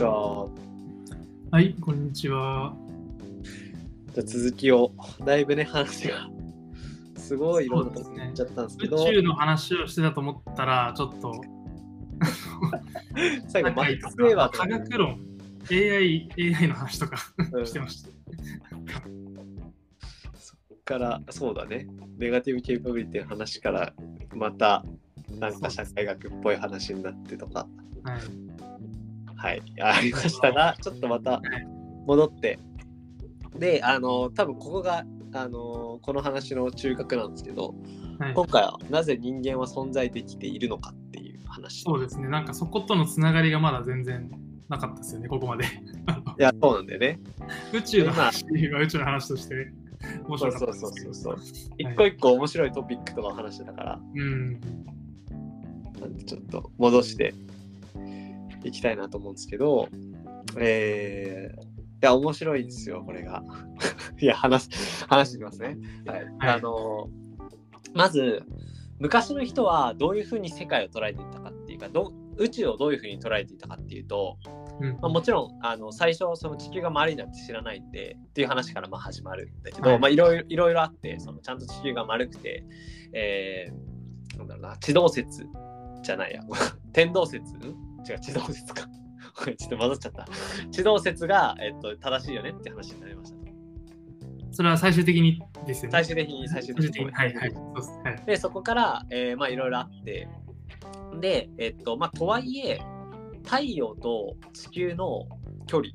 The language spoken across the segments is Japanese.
ちは。はい、こんにちは。じゃあ続きを、だいぶね、話が、すごいいろんなとこそうですね行っちゃったんですけ宇ど、宙の話をしてたと思ったら、ちょっと、最後、マッ社会とクス・ウェーバー科か、学論、AI、AI の話とかうんしてました。そこから、そうだね、ネガティブ・ケーパビリティの話から、また、なんか社会学っぽい話になってとか、はい。はい、ありましたが、ちょっとまた戻って、で、あの、多分ここが、あの、この話の中核なんですけど、はい、今回はなぜ人間は存在できているのかっていう話。そうですね、なんかそことのつながりがまだ全然なかったですよね、ここまで。いや、そうなんだよね。宇宙の話は宇宙の話として面そう白かそうったんですけど。そうそうそう。一個一個面白いトピックとかを話してたから、うん。ちょっと戻していきたいなと思うんですけど、えー、いや、面白いんですよ、これが。いや、話す、話してきますね。はい。はいあの、まず、昔の人はどういうふうに世界を捉えていたかっていうか、ど宇宙をどういうふうに捉えていたかっていうと、うんまあ、もちろんあの最初その地球が丸いなんて知らないんでっていう話からまあ始まるんだけど、はいまあいろいろいろいろあってそのちゃんと地球が丸くて、えー、なんだろうな地動説じゃないや 天動説ん違う地動説か。ちょっと混ざっちゃった。地動説が、えっと、正しいよねって話になりました。それは最終的にですよね。最終的に最終的に。はいはい。でそこから、えーまあいろいろあって。でえっとまあとはいえ太陽と地球の距離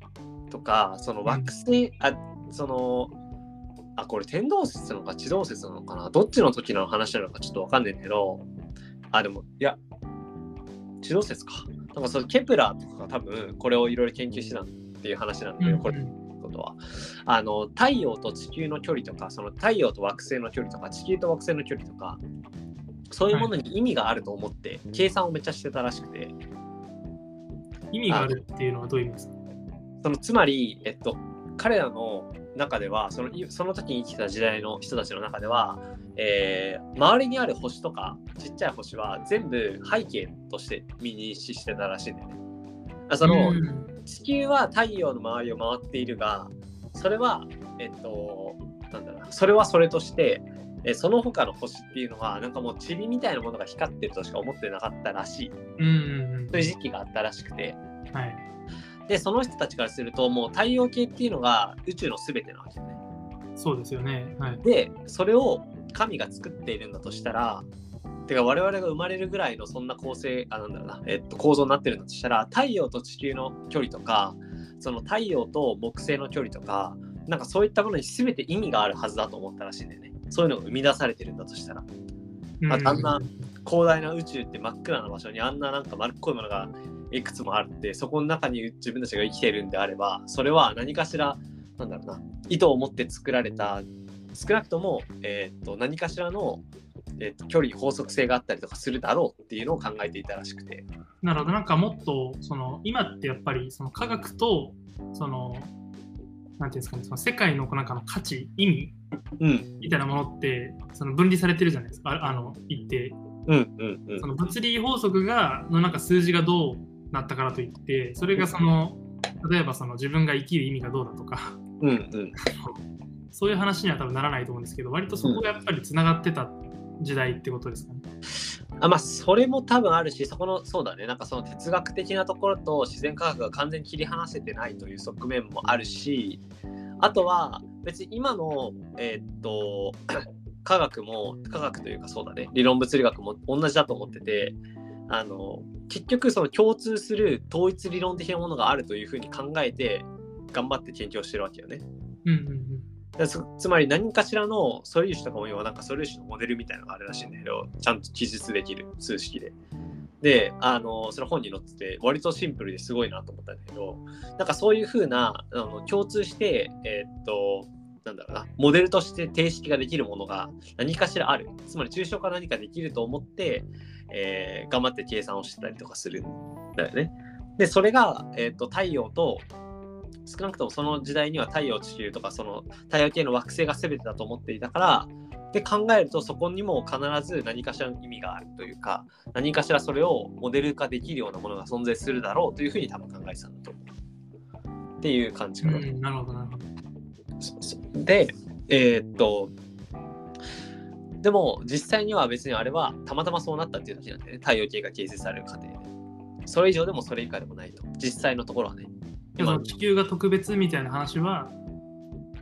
とかその惑星、あそのあこれ天動説なのか地動説なのかなどっちの時の話なのかちょっとわかんないけど。あでもいや地動説かなんかそのケプラーとかが多分これをいろいろ研究してたっていう話なんだけど、これうんことは。あの太陽と地球の距離とかその太陽と惑星の距離とか地球と惑星の距離とかそういうものに意味があると思って、計算をめっちゃしてたらしくて。意味があるっていうのはどういう意味ですか？そのつまり、えっと、彼らの中ではそのいその時に生きてた時代の人たちの中では、えー周りにある星とかちっちゃい星は全部背景として見認識してたらしいんだよね。あその、うん地球は太陽の周りを回っているがそれはえっとなんだろうなそれはそれとしてえその他の星っていうのはなんかもう塵みたいなものが光ってるとしか思ってなかったらしいうんうんという時期があったらしくてうん。はい。でその人たちからするともう太陽系っていうのが宇宙の全てなわけよねそうですよね。はい。でそれを神が作っているんだとしたらてか我々が生まれるぐらいのそんな構成あなんだろうな、えっと、構造になってるんだとしたら太陽と地球の距離とかその太陽と木星の距離とかなんかそういったものに全て意味があるはずだと思ったらしいんだよねそういうのが生み出されてるんだとしたらうんああんな広大な宇宙って真っ暗な場所にあんななんか丸っこいものがいくつもあるってそこの中に自分たちが生きているんであればそれは何かしらなんだろうな意図を持って作られた少なくとも、えー、と何かしらの、えー、と距離法則性があったりとかするだろうっていうのを考えていたらしくて。なるほど、なんかもっと、その、今ってやっぱり、その科学と、その、なんていうんですかね、その世界のなんかの価値、意味うん。みたいなものって、その分離されてるじゃないですか、ああの、一定。うんうんうん。その物理法則が、のなんか数字がどうなったからといって、それがその、例えばその自分が生きる意味がどうだとか、うんうん。そういう話には多分ならないと思うんですけど、割とそこがやっぱりつながってた時代ってことですかね。あまあそれも多分あるしそこのそうだね。なんかその哲学的なところと自然科学が完全に切り離せてないという側面もあるしあとは別に今のえーっと科学も科学というかそうだね。理論物理学も同じだと思っててあの結局その共通する統一理論的なものがあるというふうに考えて頑張って研究をしてるわけよね。うんうんうん。だつつまり何かしらの素粒子とかも要はなんか素粒子のモデルみたいなのがあるらしいんだけどちゃんと記述できる数式で。であのそれ本に載ってて割とシンプルですごいなと思ったんだけどなんかそういうふうなあの共通してえーっとなんだろうなモデルとして定式ができるものが何かしらあるつまり抽象化何かできると思って、えー頑張って計算をしてたりとかするんだよね。でそれが、えーっと太陽と少なくともその時代には太陽地球とかその太陽系の惑星が全てだと思っていたからで考えるとそこにも必ず何かしらの意味があるというか何かしらそれをモデル化できるようなものが存在するだろうというふうに多分考えてたんだと思う。っていう感じかな。うん、なるほど、なるほど。でえーっとでも実際には別にあれはたまたまそうなったっていうだけなんでね。太陽系が形成される過程でそれ以上でもそれ以下でもないと。実際のところはね。でもその。地球が特別みたいな話は、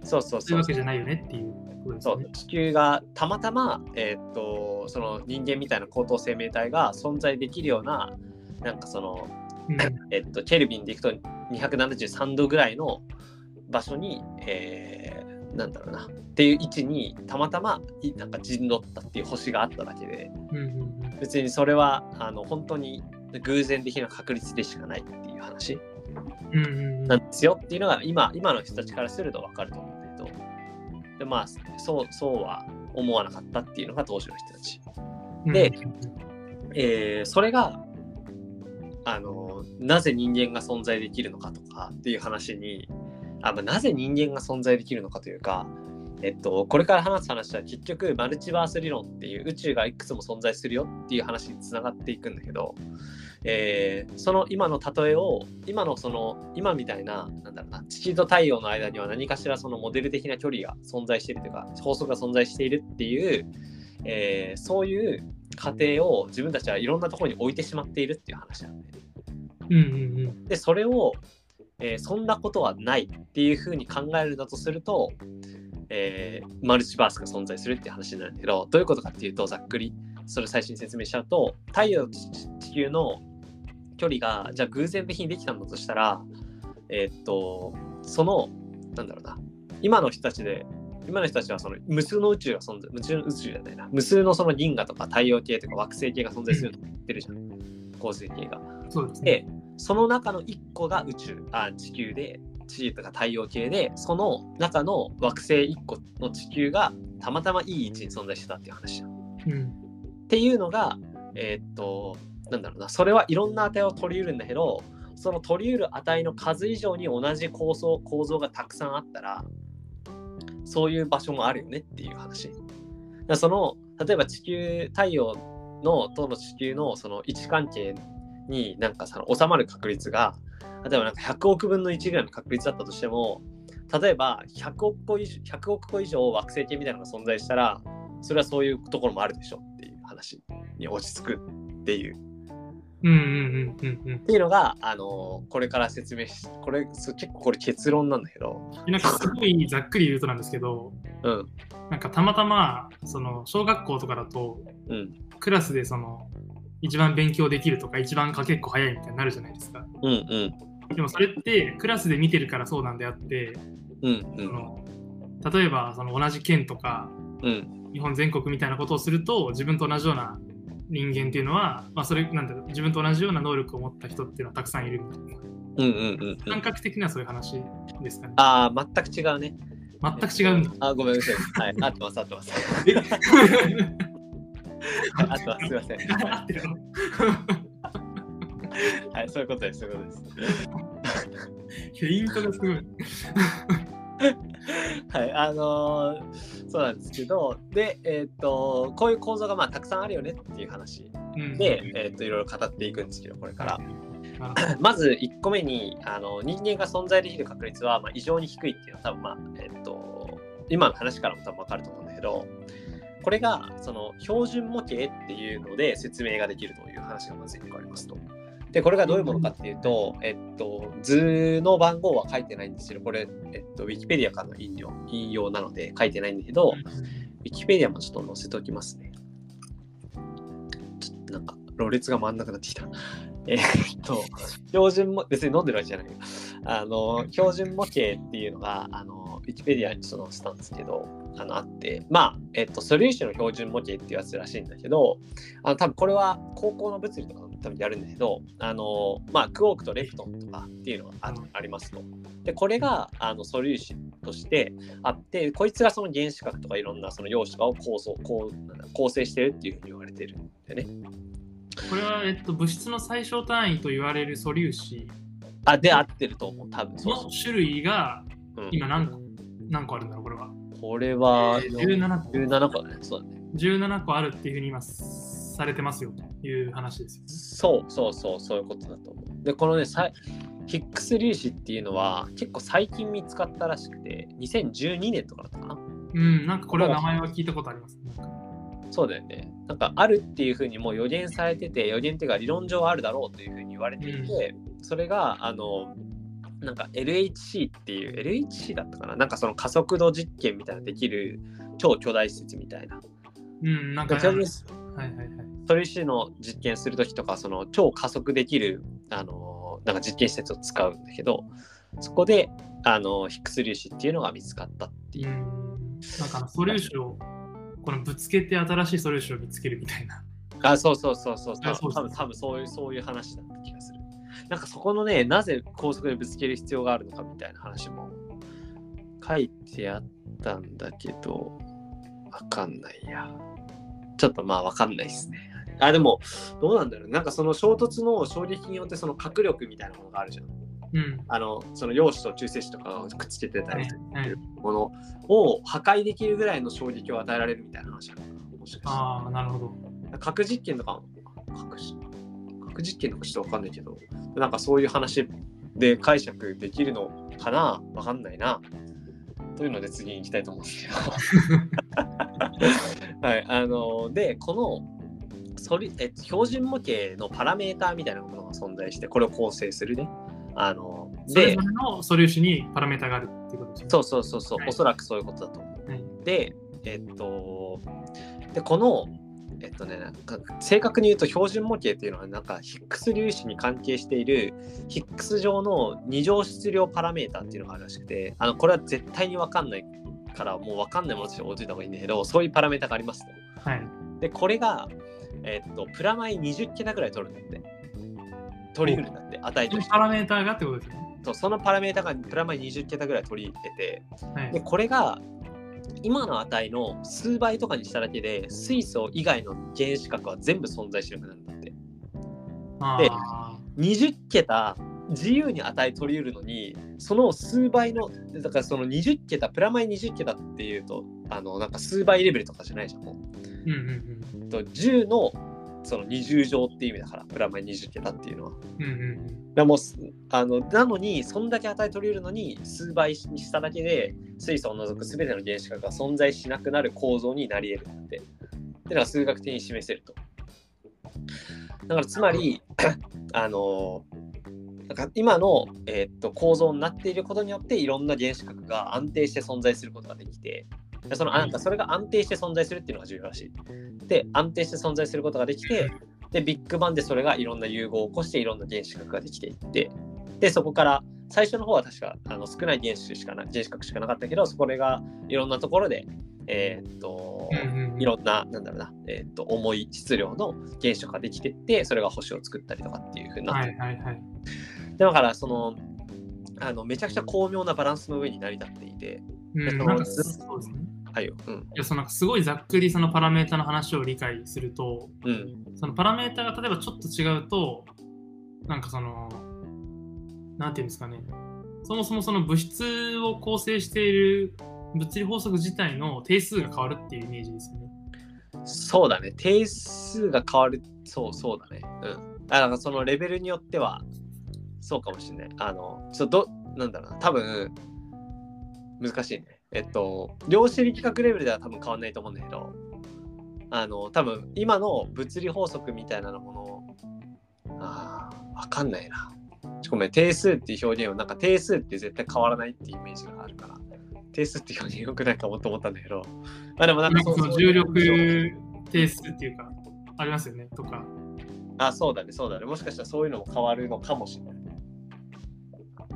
そうそうそうそう。いうわけじゃないよねっていう。そう。地球がたまたま、えーっとその人間みたいな高等生命体が存在できるようななんかその、うん。えっとケルビンでいくと273度ぐらいの場所に、えーなんだろうな。っていう位置にたまたまいなんか陣取ったっていう星があっただけで。うんうんうん。別にそれはあの本当に偶然的な確率でしかないっていう話。なんですよっていうのが今今の人たちからすると分かると思うんだけど。でまあそうそうは思わなかったっていうのが当時の人たち。でえーそれがあのなぜ人間が存在できるのかとかっていう話にあ、まあ、なぜ人間が存在できるのかというか、えっと、これから話す話は結局マルチバース理論っていう宇宙がいくつも存在するよっていう話につながっていくんだけど、えーその今の例えを今のその今みたいななんだろうな地球と太陽の間には何かしらそのモデル的な距離が存在しているというか法則が存在しているっていう、えーそういう過程を自分たちはいろんなところに置いてしまっているっていう話なんで、うんうんうん。で、それを、えーそんなことはないっていうふうに考えるんだとすると、えーマルチバースが存在するって話になるんだけど、どういうことかっていうと、ざっくり、それ最初に説明しちゃうと、太陽と地球の距離が、じゃあ偶然的にできたんだとしたら、えーっと、その、なんだろうな、今の人たちで、今の人たちはその無数の宇宙が存在、無数の宇宙じゃないな、無数のその銀河とか太陽系とか惑星系が存在すると言ってるじゃん、恒星系が。そうですね。で、その中の1個が宇宙、あ地球で、地球とか太陽系で、その中の惑星1個の地球がたまたまいい位置に存在してたっていう話じゃん。うんっていうのが、えーっと、なんだろうな、それはいろんな値を取り得るんだけど、その取り得る値の数以上に同じ構造構造がたくさんあったら、そういう場所もあるよねっていう話。だその、例えば地球、太陽のとの地球のその位置関係になんかその収まる確率が、例えばなんか100億分の1ぐらいの確率だったとしても、例えば100億個以上 ,100 億個以上惑星系みたいなのが存在したら、それはそういうところもあるでしょっていう話に落ち着くっていう。うんうんうんうんうん。っていうのが、あのこれから説明し、これ、す結構これ結論なんだけど、なんかすごいざっくり言うとなんですけど、うん、なんかたまたまその小学校とかだとうん、クラスでその一番勉強できるとか一番かけっこ早いみたいになるじゃないですか。うん、うん、でもそれってクラスで見てるからそうなんであって、うん、その例えばその同じ県とかうん、うん、日本全国みたいなことをすると自分と同じような人間っていうのは、まあ、それなんだろう自分と同じような能力を持った人っていうのはたくさんいるみたいなうん、うん、うん。感覚的にはそういう話ですかね。ああ、全く違うね。全く違うんだ。あー、ごめんなさい。はい、合ってます、合ってます。はい合ってます、すいません。はい、そういうことです、そういうことです。フェイントがすごい。はい、あのーそうなんですけど、で、えーっと、こういう構造がまあたくさんあるよねっていう話うんで、えーっと、いろいろ語っていくんですけど、これから。あまず1個目にあの人間が存在できる確率は、まあ、異常に低いっていうのは多分まあえっと今の話からも多分分かると思うんだけどこれがその標準模型っていうので説明ができるという話がまず1個ありますと。でこれがどういうものかっていうと、えっと、図の番号は書いてないんですけど、これ、えっと、ウィキペディアからの引用引用なので書いてないんだけど、ウィキペディアもちょっと載せておきますね。ちょっとなんか、ろれつが回んなくなってきた。えーっと、標準も、別に飲んでるわけじゃないよ。あの、標準模型っていうのが、あの、ウィキペディアにちょっと載せたんですけど、あの、あって、まあ、えっと、素粒子の標準模型っていうやつらしいんだけど、あの、多分これは高校の物理とか多分やるんだけど、あの、まあ、クォークとレプトンとかっていうのがあありますと。で、これが、あの、素粒子として、あって、こいつがその原子核とかいろんなその陽子とかを構想構構成してるっていうふうに言われてるんだよね。これは、えっと、物質の最小単位と言われる素粒子あ、で合ってると思う、多分その種類がう。うん、今何個何個あるんだろう、これは。これは17個17個だね。そうだね。17個あるっていうふうに今されてますよという話ですよね。そうそうそう、そういうことだと思う。で、このね、さヒックス粒子っていうのは結構最近見つかったらしくて、2012年とかだったかな。うん、なんかこれは名前は聞いたことあります。なんかそうだよね。なんかあるっていうふうにもう予言されてて、予言っていうか理論上あるだろうというふうに言われていて、それが、あの、なんか LHC っていう、LHC だったかな？なんかその加速度実験みたいなのできる超巨大施設みたいな。うん、なんか、はいはいはい。素粒子の実験するときとか、その超加速できる、あの、なんか実験施設を使うんだけど、そこで、あの、ヒックス粒子っていうのが見つかったっていうう。ん、なんか素粒子をこのぶつけて新しい素粒子を見つけるみたいな。あ、そうそうそうそう。あそうそう多分多分そういうそういう話だった。なんかそこのね、なぜ高速でぶつける必要があるのかみたいな話も書いてあったんだけど、わかんないや。ちょっとまあわかんないですね。あ、でも、どうなんだろう。なんかその衝突の衝撃によってその角力みたいなものがあるじゃん。うん。あの、その陽子と中性子とかをくっつけてたはいりするはい、ものを破壊できるぐらいの衝撃を与えられるみたいな話なのかな。もしかして。ああ、なるほど。核実験とか核し核実験とかちょっとわかんないけどなんかそういう話で解釈できるのかな？わかんないな。というので次に行きたいと思うんですけど はいあのでこのソリえ標準模型のパラメーターみたいなものが存在してこれを構成するね。あのでそれぞれの素粒子にパラメータがあるっていうことですね。そうそうそうそう、はい。おそらくそういうことだと思う。はい。で、えっと、で、この、えっとね、なんか正確に言うと標準模型っていうのは、なんかヒックス粒子に関係しているヒックス上の二乗質量パラメータっていうのがあるらしくて、あのこれは絶対に分かんないから、もう分かんないものとして置いといた方がいいんだけど、そういうパラメータがありますと。はい。で、これが、えっと、プラマイ20桁ぐらい取るんだって。取り得るんだって、値としてパ。ラメーターがってことですね。そのパラメータがプラマイ20桁ぐらい取り入れてて、はいで。これが今の値の数倍とかにしただけで水素以外の原子核は全部存在しなくなるんだって。であ20桁自由に値取り得るのにその数倍のだからその20桁プラマイ20桁っていうとあのなんか数倍レベルとかじゃないじゃんもう。ーうんうん。と10のその20乗っていう意味だからプラマイ20桁っていうのはうん。うんもうすあのなのにそんだけ値取り得るのに数倍にしただけで水素を除く全ての原子核が存在しなくなる構造になり得るって。っていうのが数学的に示せると。だからつまり あのなんか今の、えーっと構造になっていることによっていろんな原子核が安定して存在することができてでそのあなんかそれが安定して存在するっていうのが重要らしい。で安定して存在することができてで、ビッグバンでそれがいろんな融合を起こしていろんな原子核ができていって、で、そこから最初の方は確かあの少ない原子しかな原子核しかなかったけど、そこがいろんなところで、えーっと。いろんな、なんだろうな、えーっと、重い質量の原子核ができてって、それが星を作ったりとかっていうふうになってはいはいはい。でだから、その、あのめちゃくちゃ巧妙なバランスの上に成り立っていて、うん、そのなんかそうですね。はいよ、うん、いやそのすごいざっくりそのパラメータの話を理解すると、うん、そのパラメータが例えばちょっと違うと、なんかその、なんていうんですかね、そもそもその物質を構成している物理法則自体の定数が変わるっていうイメージですよね。そうだね。定数が変わる。そうそうだね。うん。だからそのレベルによっては、そうかもしれない。あの、ちょっとど、なんだろうな。多分、難しいね。えっと、量子力学レベルでは多分変わんないと思うんだけど、あの、多分今の物理法則みたいなものを、ああ、わかんないな。ごめん、定数っていう表現を、なんか定数って絶対変わらないっていうイメージがあるから、定数っていう表現よくないかもと思ったんだけど、まあでもなんかそう重力定数っていうか、ありますよね、とか。あ、そうだね、そうだね。もしかしたらそういうのも変わるのかもしれない。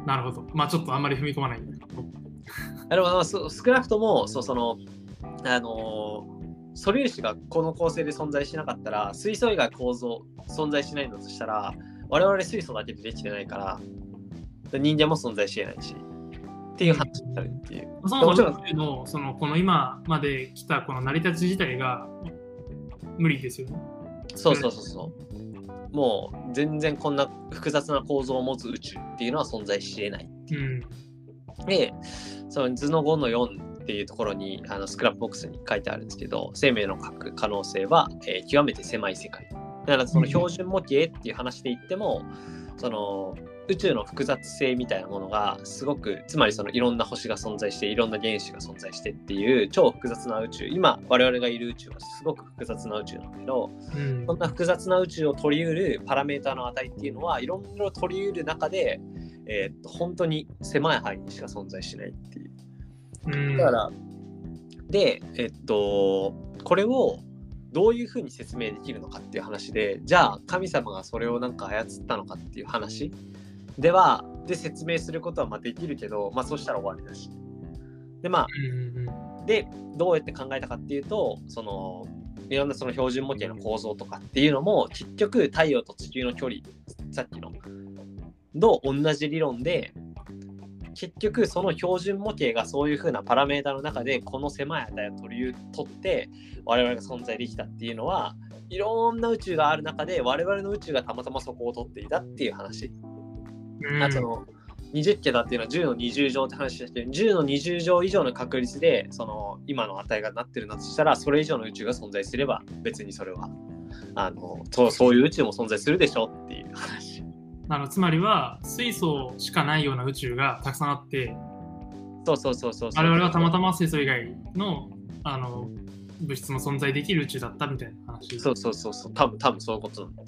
なるほど。まあちょっとあんまり踏み込まない。あ でもまあそ少なくとも、そうその、あのー素粒子がこの構成で存在しなかったら、水素以外構造存在しないのとしたら、我々水素だけでできてないから、人間も存在し得ないし、っていう話になるっていう。そももちろのそのこの今まで来たこの成り立ち自体が無理ですよね。そうそうそうそう。もう全然こんな複雑な構造を持つ宇宙っていうのは存在し得ない。うん。で、その図の5の4っていうところにあのスクラップボックスに書いてあるんですけど生命の核可能性は、えー極めて狭い世界。だからその標準模型っていう話で言っても、その宇宙の複雑性みたいなものがすごくつまりそのいろんな星が存在していろんな原子が存在してっていう超複雑な宇宙今我々がいる宇宙はすごく複雑な宇宙なんだけどうん。そんな複雑な宇宙を取り得るパラメーターの値っていうのはいろいろ取り得る中で、えーっと本当に狭い範囲にしか存在しないっていう。うんだから、で、えっと、これをどういうふうに説明できるのかっていう話で、じゃあ神様がそれをなんか操ったのかっていう話では、で説明することはまあできるけど、まあそしたら終わりだし。で、まあ、うんうんでどうやって考えたかっていうとそのいろんなその標準模型の構造とかっていうのも結局太陽と地球の距離さっきのと同じ理論で結局その標準模型がそういう風なパラメータの中でこの狭い値を取り取って我々が存在できたっていうのはいろんな宇宙がある中で我々の宇宙がたまたまそこを取っていたっていう話。うん。あその20桁っていうのは10の20乗って話だけど10の20乗以上の確率でその今の値がなってるんだとしたらそれ以上の宇宙が存在すれば別にそれはあのそうそういう宇宙も存在するでしょっていう話あのつまりは水素しかないような宇宙がたくさんあってそうそうそうそうそう我々はたまたま水素以外のあの物質も存在できる宇宙だったみたいな話そうそうそうそう多分多分そういうことなんだ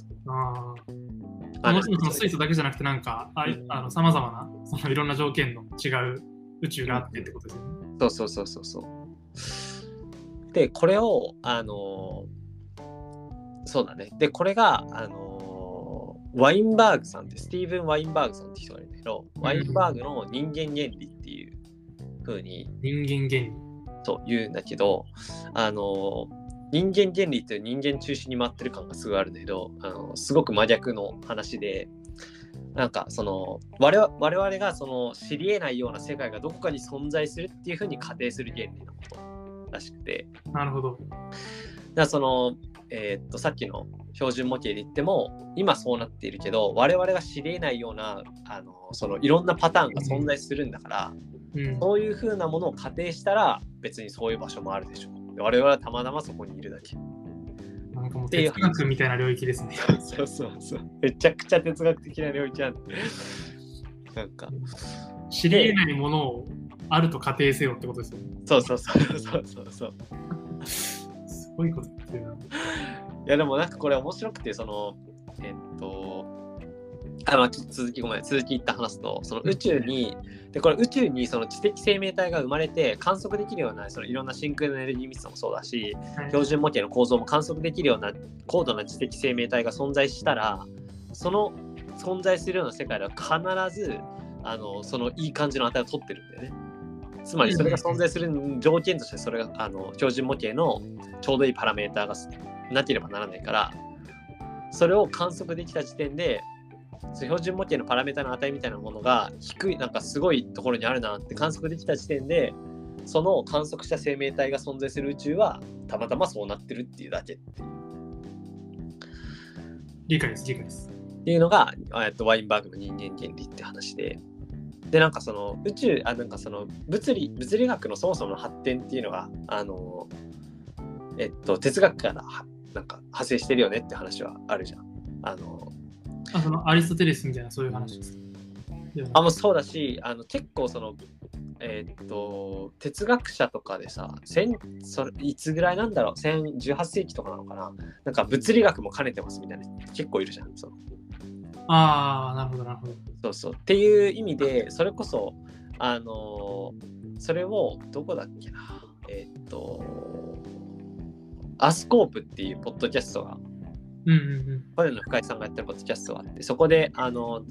ああもちろんその水素だけじゃなくてなんかあいあの様々なそのいろんな条件の違う宇宙があってってことですよね。そうそうそうそうそう。で、これを、あのーそうだね。で、これが、あのーワインバーグさんって、スティーブン・ワインバーグさんって人がいるんだけど、ワインバーグの人間原理っていう風に人間原理。そう言うんだけど、あのー人間原理って人間中心に回ってる感がすごいあるんだけど、あのすごく真逆の話で、なんかその我々我々がその知り得ないような世界がどこかに存在するっていうふうに仮定する原理のことらしくて、なるほど。だその、えーっとさっきの標準模型で言っても今そうなっているけど我々が知り得ないようなあのそのいろんなパターンが存在するんだから、うん、そういうふうなものを仮定したら別にそういう場所もあるでしょう。で我々はたまたまそこにいるだけ。なんかもう哲学みたいな領域ですね。そうそうそう。めちゃくちゃ哲学的な領域なんで。なんか、知り得ないものをあると仮定せよってことですよね。そうそうそうそうそうそう。すごいこと言ってるな。いやでもなんかこれ面白くて、その、えっと、あまあ、ちょっと続きごめん、続き言って話すと、その宇宙に、で、これ宇宙にその知的生命体が生まれて観測できるような、そのいろんな真空のエネルギー密度もそうだし、はい標準模型の構造も観測できるような高度な知的生命体が存在したらその存在するような世界では必ずあのそのいい感じの値を取ってるんだよね。つまりそれが存在する条件としてそれがあの標準模型のちょうどいいパラメーターがなければならないからそれを観測できた時点で標準模型のパラメータの値みたいなものが低いなんかすごいところにあるなって観測できた時点でその観測した生命体が存在する宇宙はたまたまそうなってるっていうだけっていう理解です、理解です。っていうのが、えっと、ワインバーグの人間原理って話で。で、なんかその宇宙、あ、なんかその物理、物理学のそもそもの発展っていうのが、あの、えっと、哲学からはなんか派生してるよねって話はあるじゃん。あの、あそのアリストテレスみたいなそういう話です。でもあ、もうそうだし、あの結構その、えーっと、哲学者とかでさ、千それいつぐらいなんだろう、1018世紀とかなのかな？なんか物理学も兼ねてますみたいな人結構いるじゃん。そうああ、なるほど、なるほど。そうそう。っていう意味で、それこそ、あのーそれを、どこだっけな？えーっと、アスコープっていうポッドキャストが、うんうんうん。の深井さんがやってるポッドキャストがあって、そこで、あの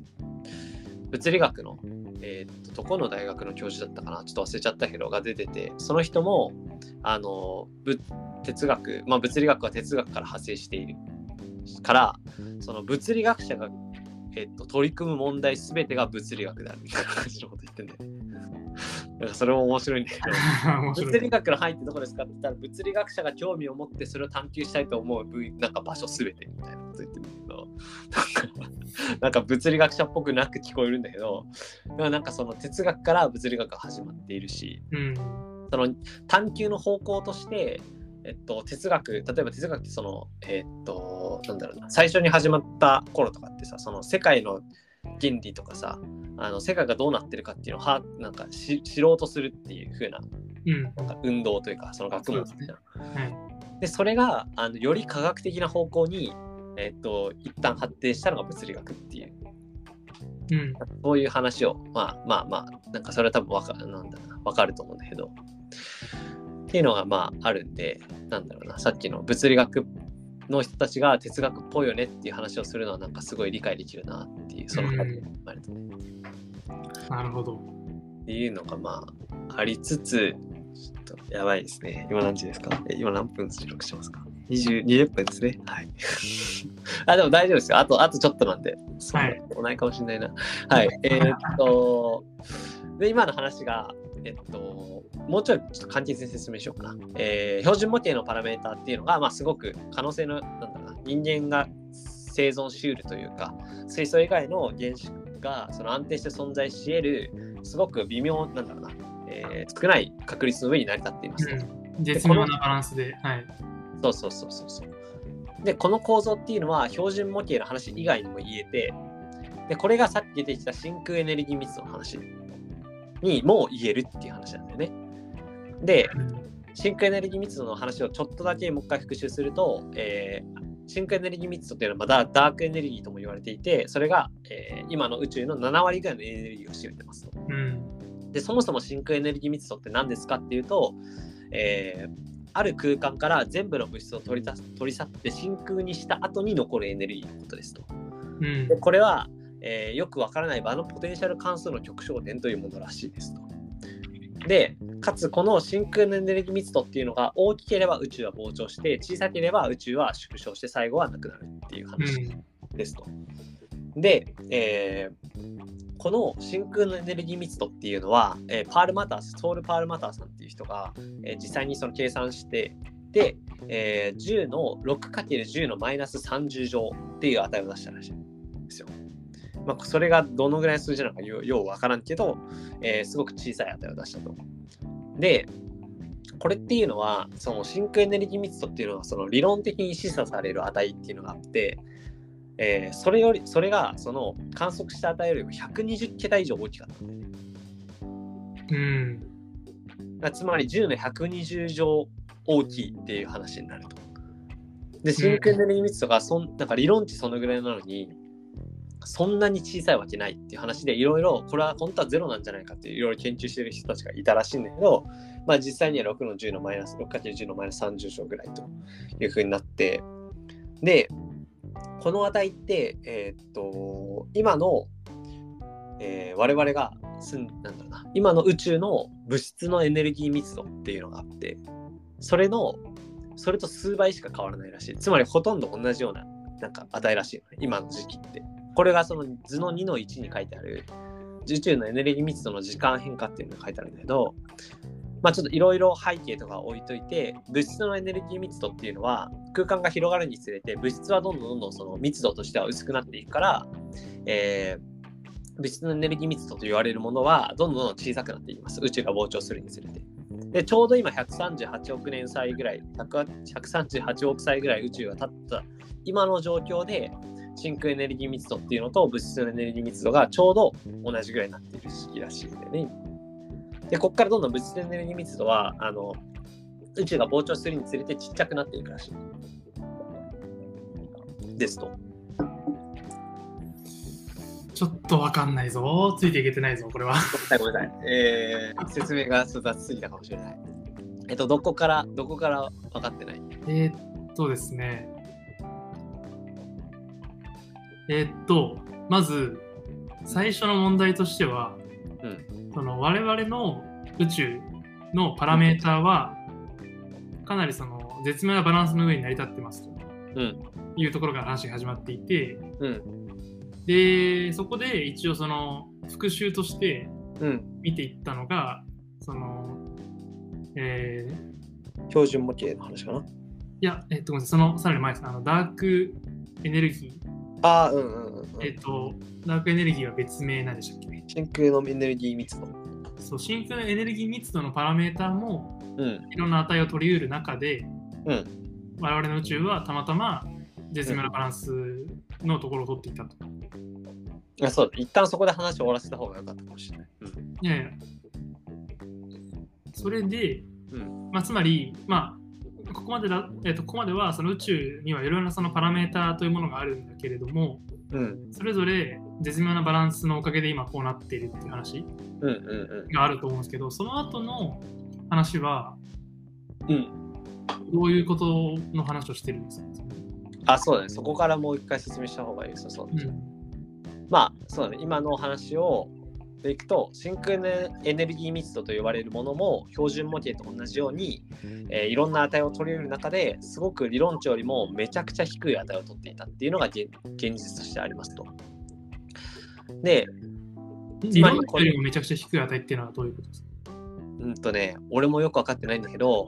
物理学の、えーっと、どこの大学の教授だったかな、ちょっと忘れちゃったけど、が出てて、その人も、あのぶ哲学、まあ、物理学は哲学から派生しているから、その物理学者が、えーっと、取り組む問題すべてが物理学であるみたいな感じのこと言ってんだよね。だからそれも面白いんだけど。物理学の範囲ってどこですかって言ったら物理学者が興味を持ってそれを探求したいと思う分なんか場所すべてみたいなこと言ってるんだけどなんかなんか物理学者っぽくなく聞こえるんだけどでもなんかその哲学から物理学が始まっているしうん。その探求の方向として、えっと、哲学、例えば哲学ってその、えっと、なんだろうな、最初に始まった頃とかってさ、その世界の原理とかさ、あの世界がどうなってるかっていうのをはなんかし知ろうとするっていう風なうん。なんか運動というか、その学問みたいな。はい。で、それがあのより科学的な方向に、えっと、一旦発展したのが物理学っていう、うん。そういう話を、まあまあまあ、なんかそれは多分わかなんだわかると思うんだけど、っていうのがまああるんで、なんだろうな、さっきの物理学の人たちが哲学っぽいよねっていう話をするのはなんかすごい理解できるなっそのうん感じが生まれたね。なるほど。っていうのがまあありつつ、ちょっとやばいですね。今何時ですか？え今何分収録してますか ?20、20分ですね。はい。あ、でも大丈夫ですよ。あと、あとちょっとなんで。そんなことないかもしれないな。はい。えーっと、で、今の話が、えっと、もうちょいちょっと簡潔に説明しようかな。えー標準模型のパラメータっていうのが、まあ、すごく可能性の、なんだろうな、人間が生存しうるというか、水素以外の原子がその安定して存在し得る、すごく微妙なんだろうな、えー少ない確率の上に成り立っていますと。うん。絶妙なバランスで。はい。そうそうそうそうそう。で、この構造っていうのは標準模型の話以外にも言えて、で、これがさっき出てきた真空エネルギー密度の話にも言えるっていう話なんだよね。で、うん真空エネルギー密度の話をちょっとだけもう一回復習すると、えー真空エネルギー密度っていうのはまだダークエネルギーとも言われていて、それが、えー今の宇宙の7割ぐらいのエネルギーを占めてますと。うん。で、そもそも真空エネルギー密度って何ですかっていうと、えーある空間から全部の物質を取り出す取り去って真空にした後に残るエネルギーのことですと。うんで。これは、えーよくわからない場のポテンシャル関数の極小点というものらしいですと。で、かつこの真空のエネルギー密度っていうのが大きければ宇宙は膨張して、小さければ宇宙は縮小して最後はなくなるっていうう話ん。ですと。で、えーこの真空のエネルギー密度っていうのは、えーパール・マタース、ソウル・パール・マターさんっていう人が、えー実際にその計算して、で、えー10の 6×10 のマイナス30乗っていう値を出したらしいんですよ。まあ、それがどのぐらいの数字なのかよようわからんけど、えーすごく小さい値を出したと。で、これっていうのは、その真空エネルギー密度っていうのは、その理論的に示唆される値っていうのがあって、えーそれより、それがその観測した値よりも120桁以上大きかったんだよね。うん。つまり10の120乗大きいっていう話になると。で、真空エネルギー密度がそん、なんか理論値そのぐらいなのに、そんなに小さいわけないっていう話でいろいろこれは本当はゼロなんじゃないかっていろいろ研究してる人たちがいたらしいんだけど、まあ実際には6の10のマイナス 6×10 のマイナス30乗ぐらいというふうになってでこの値ってえーっと今の、えー我々が住んなんだろうな今の宇宙の物質のエネルギー密度っていうのがあってそれのそれと数倍しか変わらないらしい。つまりほとんど同じようななんか値らしいよね今の時期って。これがその図の2の1に書いてある宇宙のエネルギー密度の時間変化っていうのが書いてあるんだけどまあちょっといろいろ背景とか置いといて物質のエネルギー密度っていうのは空間が広がるにつれて物質はどんどんどんどんその密度としては薄くなっていくから、えー物質のエネルギー密度と言われるものはどんどんどん小さくなっていきます。宇宙が膨張するにつれて。でちょうど今138億年歳ぐらい138億歳ぐらい宇宙が経った今の状況で真空エネルギー密度っていうのと物質のエネルギー密度がちょうど同じぐらいになっている時期らしいんだよね。で、ここからどんどん物質エネルギー密度はあの宇宙が膨張するにつれてちっちゃくなっていくらしい。ですと。ちょっとわかんないぞ。ついていけてないぞ、これは。ごめんなさい。えー、説明が雑すぎたかもしれない。えっと、どこから、どこから分かってない？えーっとですね。えーっと、まず、最初の問題としては、うん。その我々の宇宙のパラメーターは、かなりその絶妙なバランスの上に成り立ってますとうん。いうところから話が始まっていて、うん。で、そこで一応その復習としてうん。見ていったのが、その、えー標準模型の話かな。いや、えっと、ごめんなさいそのさらに前です。あのダークエネルギああ、うんうんうんえん。っと、ダークエネルギーは別名なんでしたっけ？真空のエネルギー密度。そう真空エネルギー密度のパラメーターもうん。いろんな値を取り得る中で、うん。我々の宇宙はたまたま絶妙なバランスのところを取っていたと。いやそうだ一旦そこで話を終わらせた方が良かったかもしれない。うん。いやいや。それで、うん。まあ、つまり、まあ、ここまでだ、えっとここまではその宇宙にはいろいろなそのパラメーターというものがあるんだけれども、うん。それぞれ絶妙なバランスのおかげで今こうなっているっていう話。があると思うんですけど、その後の話はうん。うん。どういうことの話をしてるんですか、あ、そうだね。そこからもう一回説明した方がいいですよ。そう。うんまあ、そうだね。今のお話をでいくと、真空エネルギー密度と呼ばれるものも標準模型と同じように、えーいろんな値を取り入れる中ですごく理論値よりもめちゃくちゃ低い値を取っていたっていうのが現現実としてありますと。で、理論値よりもめちゃくちゃ低い値っていうのはどういうことですか？うんとね、俺もよく分かってないんだけど、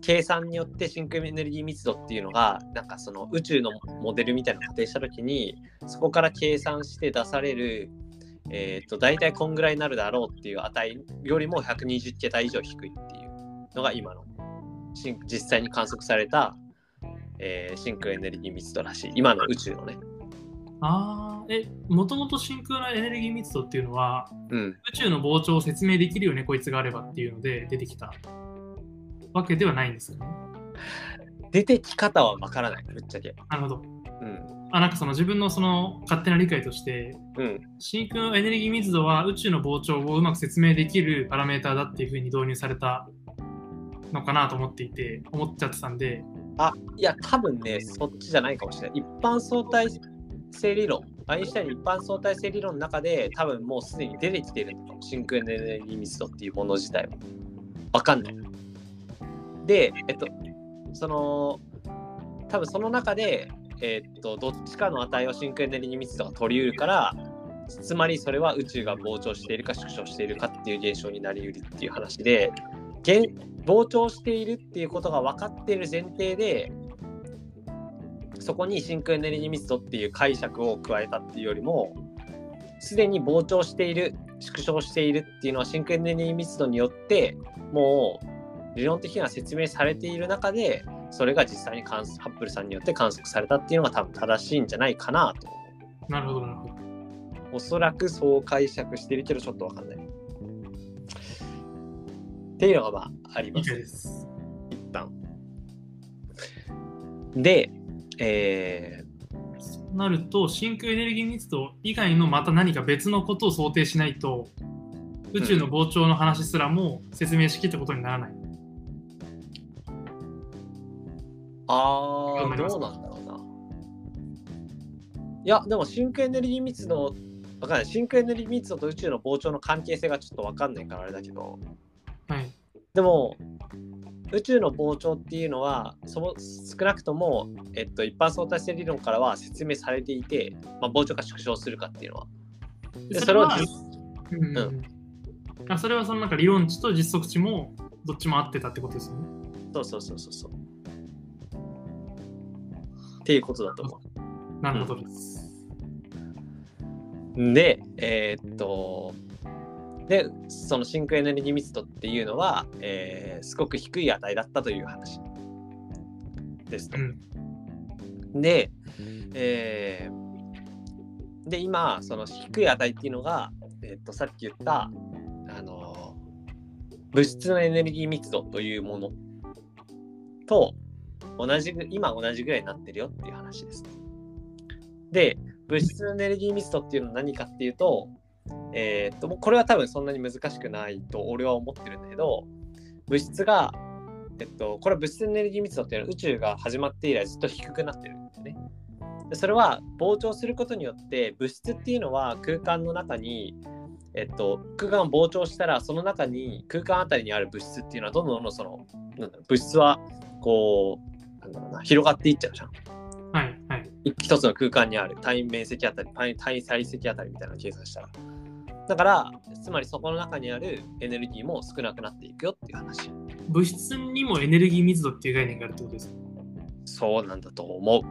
計算によって真空エネルギー密度っていうのが、なんかその宇宙のモデルみたいなのを仮定したときに、そこから計算して出される、えっ、と、大体こんぐらいになるだろうっていう値よりも120桁以上低いっていうのが今の真実際に観測された、えー真空エネルギー密度らしい。今の宇宙のね。ああ、え、もともと真空のエネルギー密度っていうのは、うん。宇宙の膨張を説明できるよね、こいつがあればっていうので出てきたわけではないんですよね？出てき方は分からない、ぶっちゃけ。なるほど。うん。あ、なんかその自分のその勝手な理解として、うん。真空のエネルギー密度は宇宙の膨張をうまく説明できるパラメーターだっていうふうに導入されたのかなと思っていて、思っちゃってたんで、あ、いや、多分ね、そっちじゃないかもしれない。一般相対性理論、アインシュタインの一般相対性理論の中で、多分もうすでに出てきてる真空エネルギー密度っていうもの自体は。わかんない。で、えっと、その、多分その中で、えっと、どっちかの値を真空エネルギー密度が取り得るから、つまりそれは宇宙が膨張しているか縮小しているかっていう現象になり得るっていう話で、膨張しているっていうことが分かっている前提でそこに真空エネルギー密度っていう解釈を加えたっていうよりもすでに膨張している縮小しているっていうのは真空エネルギー密度によってもう理論的には説明されている中でそれが実際にハッブルさんによって観測されたっていうのが多分正しいんじゃないかなとなるほど、なるほど。おそらくそう解釈してるけどちょっと分かんないっていうのがまあありますです。一旦。で、えそうなると、真空エネルギー密度以外のまた何か別のことを想定しないと、宇宙の膨張の話すらも説明しきったことにならない。ー、あー、わかりますどうなんだろうな。いや、でも真空エネルギー密度、わかんない。真空エネルギー密度と宇宙の膨張の関係性がちょっとわかんないからあれだけど、はい。でも、宇宙の膨張っていうのは、その少なくとも、えっと、一般相対性理論からは説明されていて、まあ、膨張か縮小するかっていうのは。でそれは実うんそれはそのなんか理論値と実測値もどっちも合ってたってことですよね。そうそうそうそうそう。っていうことだと思なるほどです。う。で、えーっと、で、その真空エネルギー密度っていうのは、えーすごく低い値だったという話ですと。うん。で、えーで、今、その低い値っていうのが、えーっと、さっき言った、あの、物質のエネルギー密度というものと同じぐ、今同じぐらいになってるよっていう話です。で、物質エネルギー密度っていうのは何かっていうと、えーっと、これは多分そんなに難しくないと俺は思ってるんだけど、物質が、えっと、これは物質エネルギー密度っていうのは宇宙が始まって以来ずっと低くなってるんですね。でそれは膨張することによって物質っていうのは空間の中に、えっと、空間が膨張したらその中に空間あたりにある物質っていうのはどんどんどんどんその物質はこうなんだろうな広がっていっちゃうじゃん。はい。はい。一一つの空間にある単位面積あたり単位体積あたりみたいなのを計算したら。だからつまりそこの中にあるエネルギーも少なくなっていくよっていう話。物質にもエネルギー密度っていう概念があるってことですか？そうなんだと思う。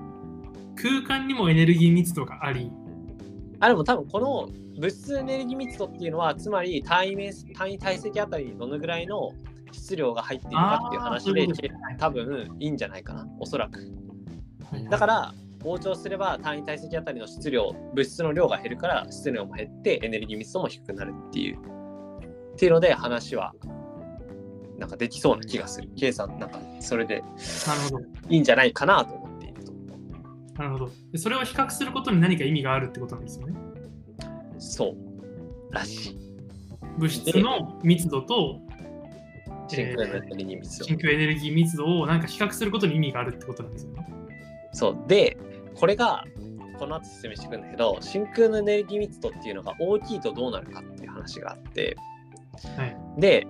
空間にもエネルギー密度があり、あでも多分この物質エネルギー密度っていうのはつまり単位面単位体積あたりにどのぐらいの質量が入っているかっていう話で多分いいんじゃないかな。おそらく。はいだから膨張すれば単位体積あたりの質量物質の量が減るから質量も減ってエネルギー密度も低くなるっていう。っていうので話はなんかできそうな気がする。計算なんかそれで。いいんじゃないかなと思っているとなるほど。でそれを比較することに何か意味があるってことなんですよね。そう。らしい。物質の密度と真空のエネルギー密度真空エネルギー密度をなんか比較することに意味があるってことなんですよね。そうでこれがこの後説明していくんだけど真空のエネルギー密度っていうのが大きいとどうなるかっていう話があってはい。で、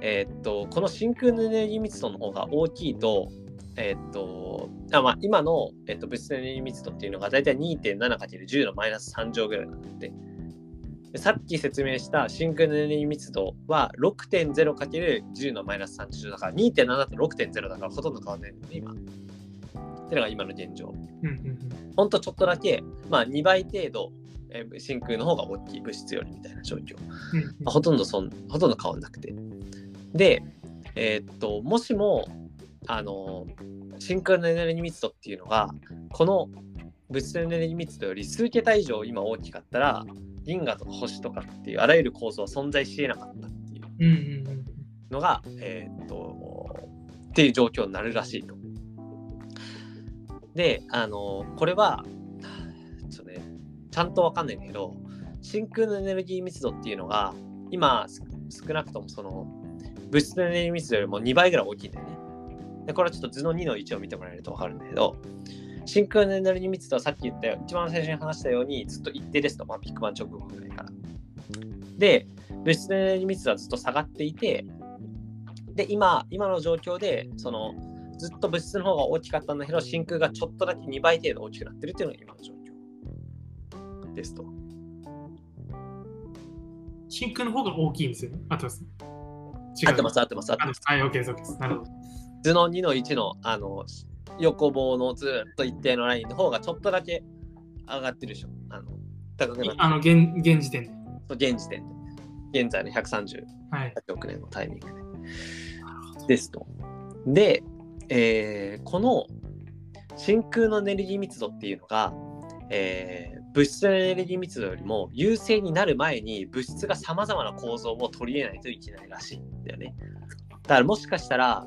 えーっとこの真空のエネルギー密度の方が大きいと,、えーっとあまあ、今の、えーっと物質のエネルギー密度っていうのがだいたい 2.7×10 のマイナス3乗ぐらいなんでさっき説明した真空のエネルギー密度は 6.0×10 のマイナス3乗だから2.7と6.0だからほとんど変わんないんだよね今。っていうのが今の現状。ほんとちょっとだけ、まあ、2倍程度、えー真空の方が大きい物質よりみたいな状況。まあほとんどそんほとんど変わんなくて。で、えーっと、もしも、あの、真空のエネルギー密度っていうのが、この物質のエネルギー密度より数桁以上今大きかったら、銀河とか星とかっていうあらゆる構造は存在し得なかったっていううんうんうんのが、えーっと、っていう状況になるらしいと。で、あの、これは、ちょっとね、ちゃんとわかんないんだけど、真空のエネルギー密度っていうのが、今、少なくともその、物質のエネルギー密度よりも2倍ぐらい大きいんだよね。で、これはちょっと図の2の位置を見てもらえるとわかるんだけど、真空のエネルギー密度はさっき言ったよ一番最初に話したようにずっと一定ですと、まあ、ビッグバン直後ぐらいから。で、物質のエネルギー密度はずっと下がっていて、で、今、今の状況で、その、ずっと物質の方が大きかったんだけど、真空がちょっとだけ2倍程度大きくなってるっていうのが今の状況ですと。真空の方が大きいんですよね。合ってます？違う合ってます、合ってます、合ってます。はい、OK です、OK です。なるほど。図の2の1の、あの、横棒のずっと一定のラインの方がちょっとだけ上がってるでしょ。あの、高くなあの、現現時点で。そう現時点で。現在の138はい。億年のタイミングで。ですと。で、えーこの真空のエネルギー密度っていうのが、えー物質のエネルギー密度よりも優勢になる前に物質がさまざまな構造を取り入れないといけないらしいんだよね。だからもしかしたら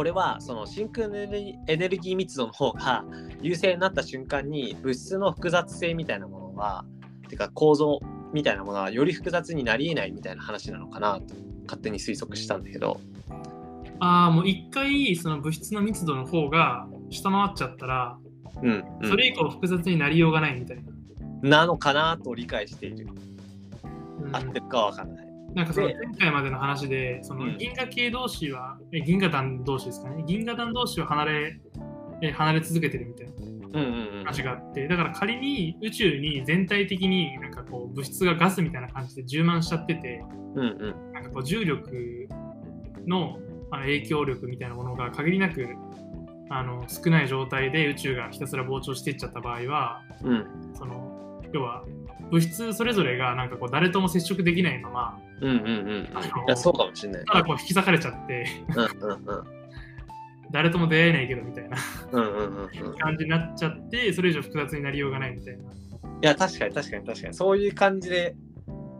これはその真空のエネルギー密度の方が優勢になった瞬間に物質の複雑性みたいなものはてか構造みたいなものはより複雑になり得ないみたいな話なのかなと勝手に推測したんだけどああ、もう一回、その物質の密度の方が下回っちゃったら、うん、うんそれ以降複雑になりようがないみたいな。なのかなと理解している。うん合ってるかわかんない。なんかそので前回までの話で、そのうん銀河系同士は、え銀河団同士ですかね、銀河団同士は離れえ離れ続けてるみたいなうんうんうん。話があって、だから仮に宇宙に全体的になんかこう物質がガスみたいな感じで充満しちゃってて、うんうん。なんかこう重力の影響力みたいなものが限りなくあの少ない状態で宇宙がひたすら膨張していっちゃった場合は、うんその要は物質それぞれがなんかこう誰とも接触できないまま、うんうんうん。あそうかもしれない。ただこう引き裂かれちゃって、うんうんうん。誰とも出会えないけどみたいなうんうんうん感じになっちゃって、それ以上複雑になりようがないみたいな。や、確かに確かに確かに。そういう感じで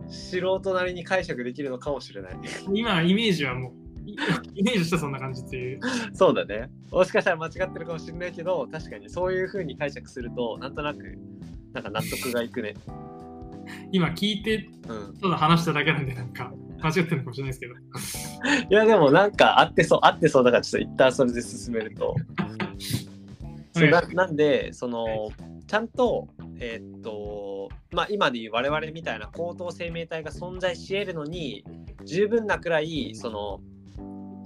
素人なりに解釈できるのかもしれない。今、イメージはもう、いイメージしたらそんな感じっていう。そうだね。もしかしたら間違ってるかもしれないけど、確かにそういう風に解釈すると、なんとなく、なんか納得がいくね。今聞いて、うん。ただ話しただけなんで、なんか間違ってるのかもしれないですけど。いや、でもなんか合ってそう、合ってそうだからちょっと一旦それで進めると。そうななんでそのちゃんとえーっとまあ今でいう我々みたいな高等生命体が存在し得るのに十分なくらいその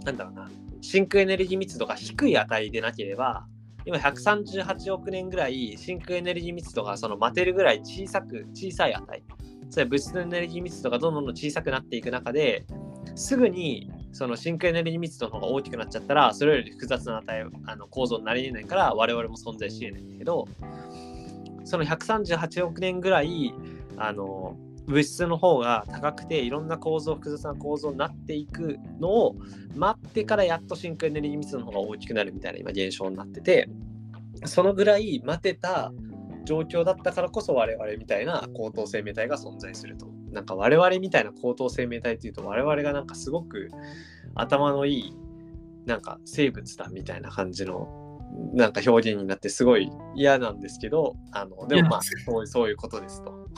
なんだろうな真空エネルギー密度が低い値でなければ今138億年ぐらい真空エネルギー密度がその待てるぐらい小さく小さい値。それ物質のエネルギー密度がどんどん小さくなっていく中ですぐにその真空エネルギー密度の方が大きくなっちゃったらそれより複雑な値あの構造になり得ないから我々も存在し得ないんだけどその138億年ぐらいあの物質の方が高くていろんな構造複雑な構造になっていくのを待ってからやっと真空エネルギー密度の方が大きくなるみたいな今現象になっててそのぐらい待てた状況だったからこそ我々みたいな高等生命体が存在すると。なんか我々みたいな高等生命体っていうと我々がなんかすごく頭のいいなんか生物だみたいな感じのなんか表現になってすごい嫌なんですけどあのでもまあそうそういうことですと。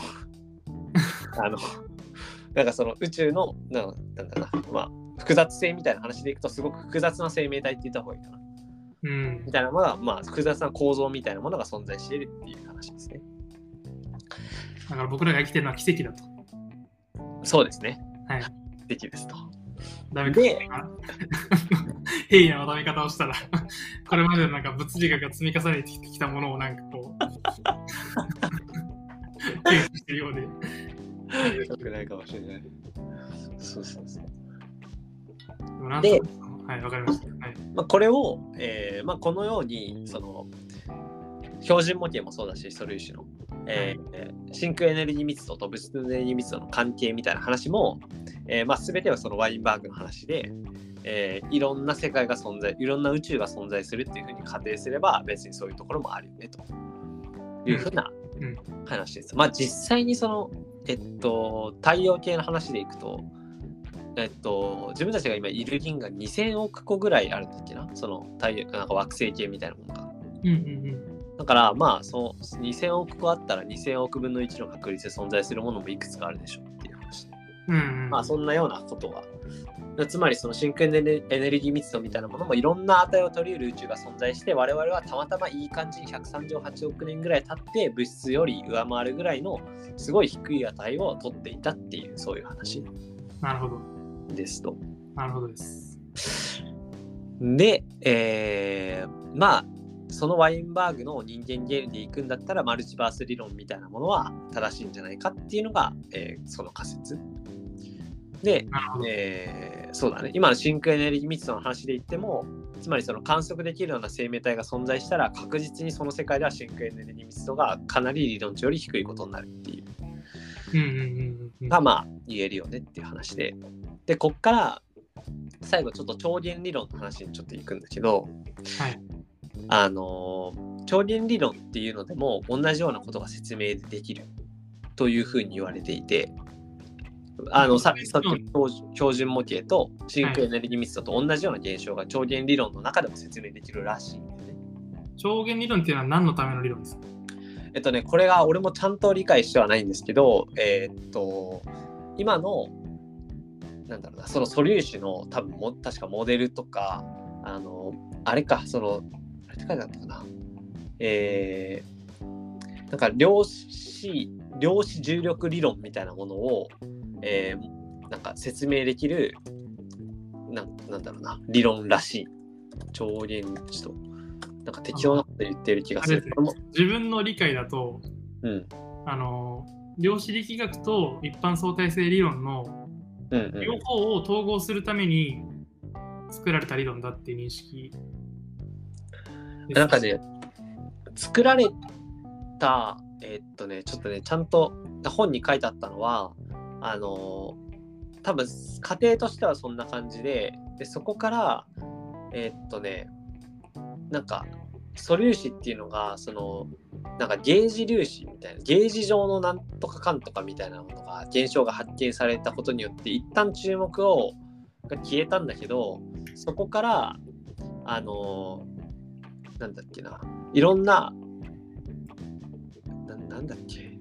あのなんかその宇宙のななんだな、まあ、複雑性みたいな話でいくとすごく複雑な生命体って言った方がいいかな。うんみたいなものが、まあ、複雑な構造みたいなものが存在しているっていう話ですね。だから僕らが生きてるのは奇跡だと。そうですね。はい。できですと。ダメかで平易なまとめ方をしたら、これまでのなんか物理学が積み重ねてきたものをなんかこう、提示してるようで。よくないかもしれない。そうそうそう。ではい、わかりました。はい。まあ、これを、えーまあ、このようにその標準模型もそうだし素粒子の、えー真空エネルギー密度と物質エネルギー密度の関係みたいな話も、えーまあ、全てはそのワインバーグの話で、えーいろんな世界が存在いろんな宇宙が存在するっていうふうに仮定すれば別にそういうところもあるよねというふうなうん話です。まあ実際にその、えっと、太陽系の話でいくと、えっと、自分たちが今いる銀河2000億個ぐらいあるんだっけな？その太陽なんか惑星系みたいなものが。うんうんだからまあそう2000億個あったら2000億分の1の確率で存在するものもいくつかあるでしょうっていう話で。うん。うんうん、まあそんなようなことが。つまりその真空エネルエネルギー密度みたいなものもいろんな値を取り得る宇宙が存在して我々はたまたまいい感じに138億年ぐらい経って物質より上回るぐらいのすごい低い値を取っていたっていうそういう話なるほど。ですと。なるほどです。で、えーまあそのワインバーグの人間原理でいくんだったらマルチバース理論みたいなものは正しいんじゃないかっていうのが、えーその仮説。で。えーそうだね今の真空エネルギー密度の話で言ってもつまりその観測できるような生命体が存在したら確実にその世界では真空エネルギー密度がかなり理論値より低いことになるっていう。がまあ言えるよねっていう話ででこっから最後ちょっと超弦理論の話にちょっと行くんだけどはい。あのー超弦理論っていうのでも同じようなことが説明できるというふうに言われていてあのささっきの標標準模型と真空エネルギー密度と同じような現象が超弦理論の中でも説明できるらしいんだよね。超弦理論っていうのは何のための理論ですか？えっとね、これが俺もちゃんと理解してはないんですけど、えーっと、今の、なんだろうな、その素粒子の多分も、確かモデルとか、あの、あれか、その、あれって書いてあったかな。えー、なんか量子、量子重力理論みたいなものを、えー、なんか説明できる、なんなんだろうな、理論らしい。超弦子と。なんか適当なこと言ってる気がする。自分の理解だと、うん。あの、量子力学と一般相対性理論の両方を統合するために作られた理論だっていう認識。なんかね、作られた、えーっとね、ちょっとね、ちゃんと本に書いてあったのは、あの、多分家庭としてはそんな感じで、でそこから、えーっとね、なんか、素粒子っていうのが、その、なんかゲージ粒子みたいな、ゲージ状のなんとかかんとかみたいなものが、現象が発見されたことによって、一旦注目を、が消えたんだけど、そこから、あのーなんだっけな、いろんな、ななんだっけ、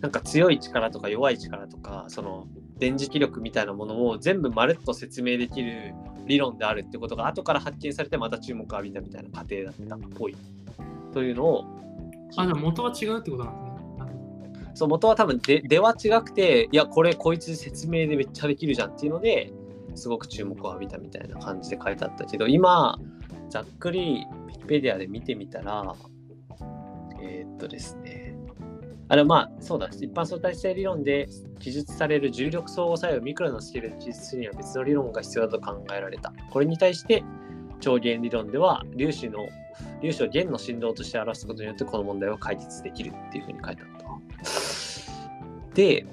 なんか強い力とか弱い力とか、その電磁気力みたいなものを全部まるっと説明できる理論であるってことが後から発見されてまた注目を浴びたみたいな過程だったっぽい。というのを、あ、じゃあ元は違うってことなんですね。そう元は多分で出は違くて、いや、これこいつ説明でめっちゃできるじゃんっていうので、すごく注目を浴びたみたいな感じで書いてあったけど、今、ざっくり Wikipedia で見てみたら、えーっとですね、あれまあそうだ、一般相対性理論で記述される重力相互作用をミクロのスケールで記述するには別の理論が必要だと考えられた。これに対して超弦理論では粒子の、粒子を弦の振動として表すことによってこの問題を解決できるっていうふうに書いてあった。で、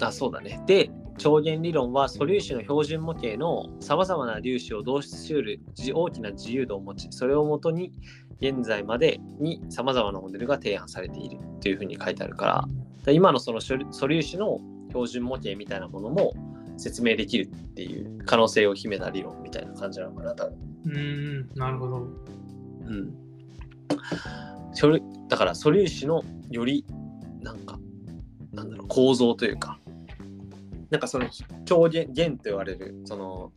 あ、そうだね。で、超弦理論は素粒子の標準模型のさまざまな粒子を導出しうる大きな自由度を持ち、それをもとに現在までにさまざまなモデルが提案されているというふうに書いてあるから、今のその素粒子の標準模型みたいなものも説明できるっていう可能性を秘めた理論みたいな感じなのかな、多分。うーん、なるほど。うん。それだから素粒子のよりなんかなんだろう構造というかなんかその超弦弦と言われるその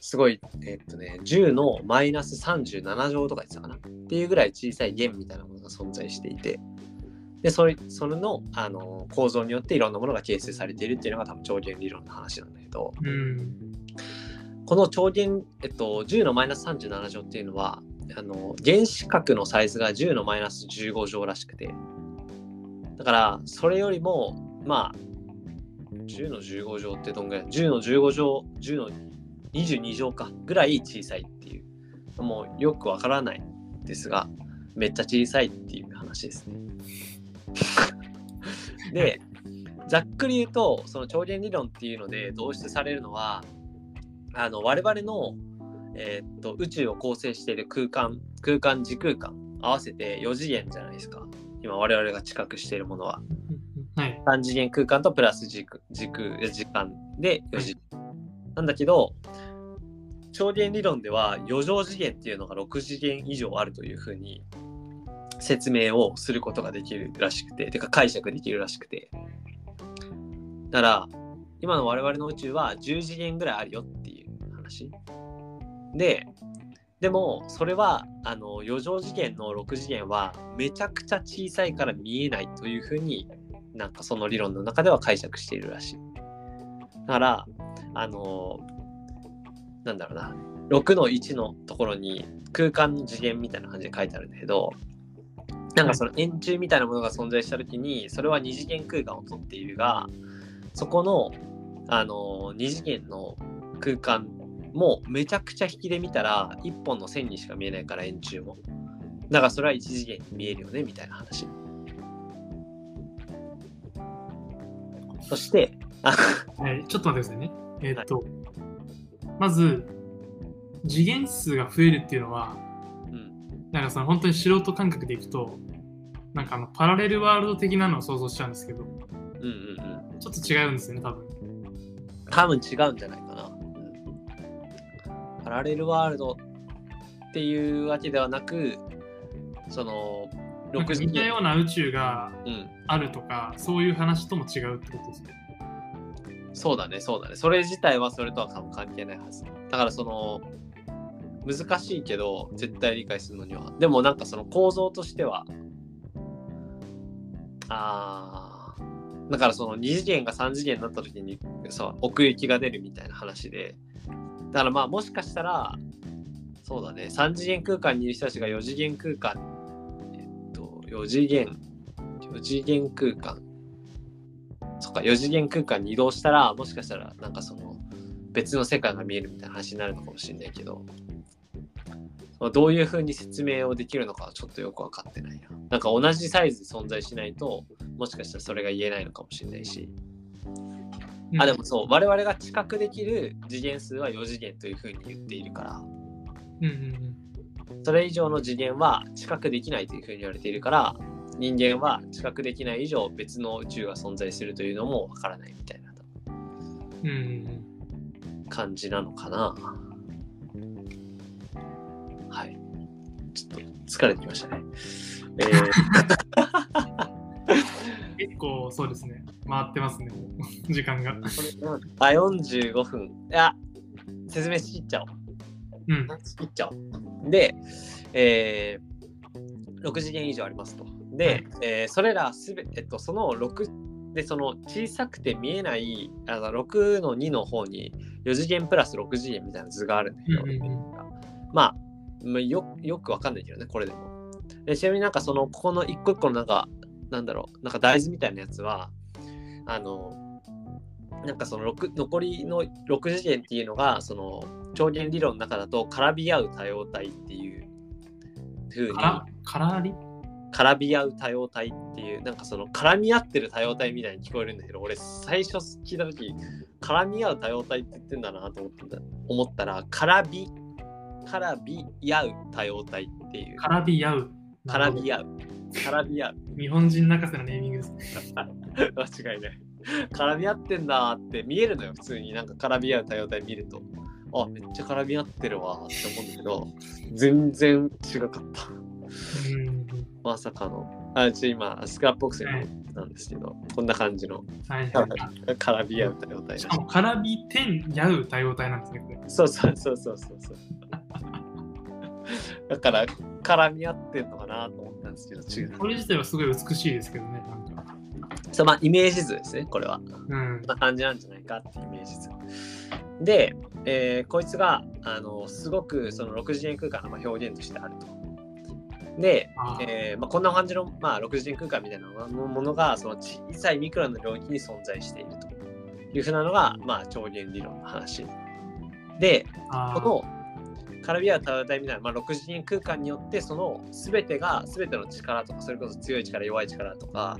すごいえっとね10のマイナス37乗とか言ってたかな？っていうぐらい小さい弦みたいなものが存在していて。でそれそれのあの構造によっていろんなものが形成されているっていうのが多分超弦理論の話なんだけど。うん。この超弦、えっと、10のマイナス37乗っていうのはあの原子核のサイズが10のマイナス15乗らしくて。だからそれよりもまあ10の15乗ってどんぐらい ?10 の15乗10の22乗かぐらい小さいっていうもうよくわからないですがめっちゃ小さいっていう話ですね。でざっくり言うとその超弦理論っていうので導出されるのはあの我々の、えーっと宇宙を構成している空間空間時空間合わせて4次元じゃないですか今我々が知覚しているものははい。3次元空間とプラス時空時空時間で4次元。なんだけど超弦理論では4乗次元っていうのが6次元以上あるというふうに説明をすることができるらしくててか解釈できるらしくて。だから今の我々の宇宙は10次元ぐらいあるよっていう話。ででもそれはあの4乗次元の6次元はめちゃくちゃ小さいから見えないというふうになんかその理論の中では解釈しているらしい。だからあのなんだろうな。6の1のところに空間の次元みたいな感じで書いてあるんだけどなんかその円柱みたいなものが存在した時にそれは2次元空間をとっているがそこのあの2次元の空間もめちゃくちゃ引きで見たら1本の線にしか見えないから円柱も。だからそれは1次元に見えるよねみたいな話。そしてあはい、ちょっと待ってくださいね。えーっと、まず、次元数が増えるっていうのは、うん。なんかその本当に素人感覚でいくと、なんかあのパラレルワールド的なのを想像しちゃうんですけど、うんうんうん。ちょっと違うんですよね、多分。多分違うんじゃないかな、うん。パラレルワールドっていうわけではなくそのなんか6次元似たような宇宙がうんあるとか、そういう話とも違うってことですね。そうだね、そうだね。それ自体はそれとは関係ないはず。だからその、難しいけど、絶対理解するのには。でもなんかその構造としては、あー、だからその2次元が3次元になった時にさ、奥行きが出るみたいな話で、だからまあもしかしたら、そうだね、3次元空間にいる人たちが4次元空間、えっと、4次元、4次元空間、そっか、4次元空間に移動したら、もしかしたら、なんかその、別の世界が見えるみたいな話になるのかもしれないけど、まあどういうふうに説明をできるのかはちょっとよく分かってないな。なんか同じサイズで存在しないと、もしかしたらそれが言えないのかもしれないし。あ、でもそう、我々が知覚できる次元数は4次元というふうに言っているから、うんうんうん。それ以上の次元は知覚できないというふうに言われているから、人間は知覚できない以上別の宇宙が存在するというのもわからないみたいな感じなのかな。はい。ちょっと疲れてきましたね。えうん、結構そうですね。回ってますね、時間が。ー、あ、45分。いや、説明しきっちゃおう。うん。ちゃおう。で、えー、6次元以上ありますと。で、えーそれらすべ、えっと、その6で、その小さくて見えない、あの6の2の方に4次元プラス6次元みたいな図があるんだけど、うんうんうんまあ、まあ、よよくわかんないけどね、これでも。でちなみになんかその、ここの一個一個のなんか、なんだろう、なんか大豆みたいなやつは、あの、なんかその6残りの6次元っていうのが、その超弦理論の中だと絡み合う多様体っていう風にから、絡み合う多様体っていうなんかその絡み合ってる多様体みたいに聞こえるんだけど俺最初聞いた時絡み合う多様体って言ってんだなと思った思ったら絡み絡み合う多様体っていう。絡み合う。絡み合う。絡み合う。日本人泣かせのネーミングですね。間違いない。絡み合ってんだって見えるのよ普通に。なんか絡み合う多様体見るとあめっちゃ絡み合ってるわって思うんだけど全然違かった。うん。まさかの。あちょ今スクラップボックスになんですけど、こんな感じの。はい多はい。分絡み合う多様体しかも、絡み点やう多様体なんですね。そうそうそうそうそうそう。だから絡み合ってんのかなと思ったんですけど違う。これ自体はすごい美しいですけどね、なんか。そうまあイメージ図ですねこれは。うん。な感じなんじゃないかってイメージ図。で、えーこいつがあのすごくその6次元空間のまあ表現としてあると。で、えーまあ、こんな感じの、まあ、6次元空間みたいなものがその小さいミクロンの領域に存在しているというふうなのが、まあ、超弦理論の話。でこのカラビア多様体みたいな、まあ、6次元空間によってその全てが全ての力とかそれこそ強い力弱い力とか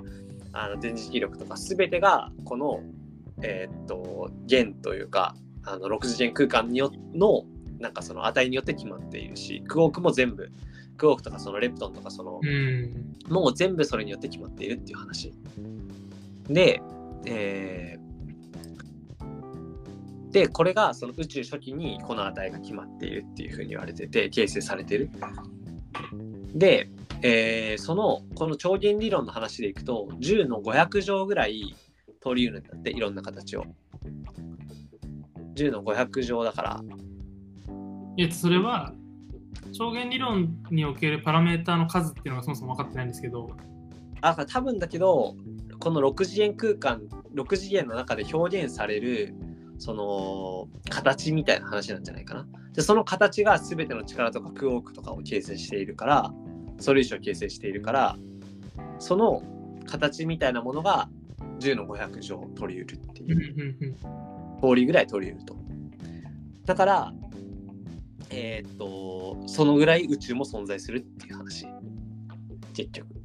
あの電磁気力とか全てがこのえーっと弦というかあの6次元空間によのなんかその値によって決まっているしクォークも全部クォークとかそのレプトンとかそのうん。もう全部それによって決まっているっていう話。で、えーで、これがその宇宙初期にこの値が決まっているっていうふうに言われてて、形成されてる。で、えーその、この超弦理論の話でいくと、10の500乗ぐらい取り得るんだって、いろんな形を。10の500乗だから、えっと、それは、超弦理論におけるパラメーターの数っていうのがそもそも分かってないんですけど、あ多分だけどこの6次元空間6次元の中で表現されるその形みたいな話なんじゃないかな。でその形が全ての力とかクォークとかを形成しているから素粒子を形成しているからその形みたいなものが10の500乗取り得るっていう通りぐらい取り得ると。だからえーっとそのぐらい宇宙も存在するっていう話結局。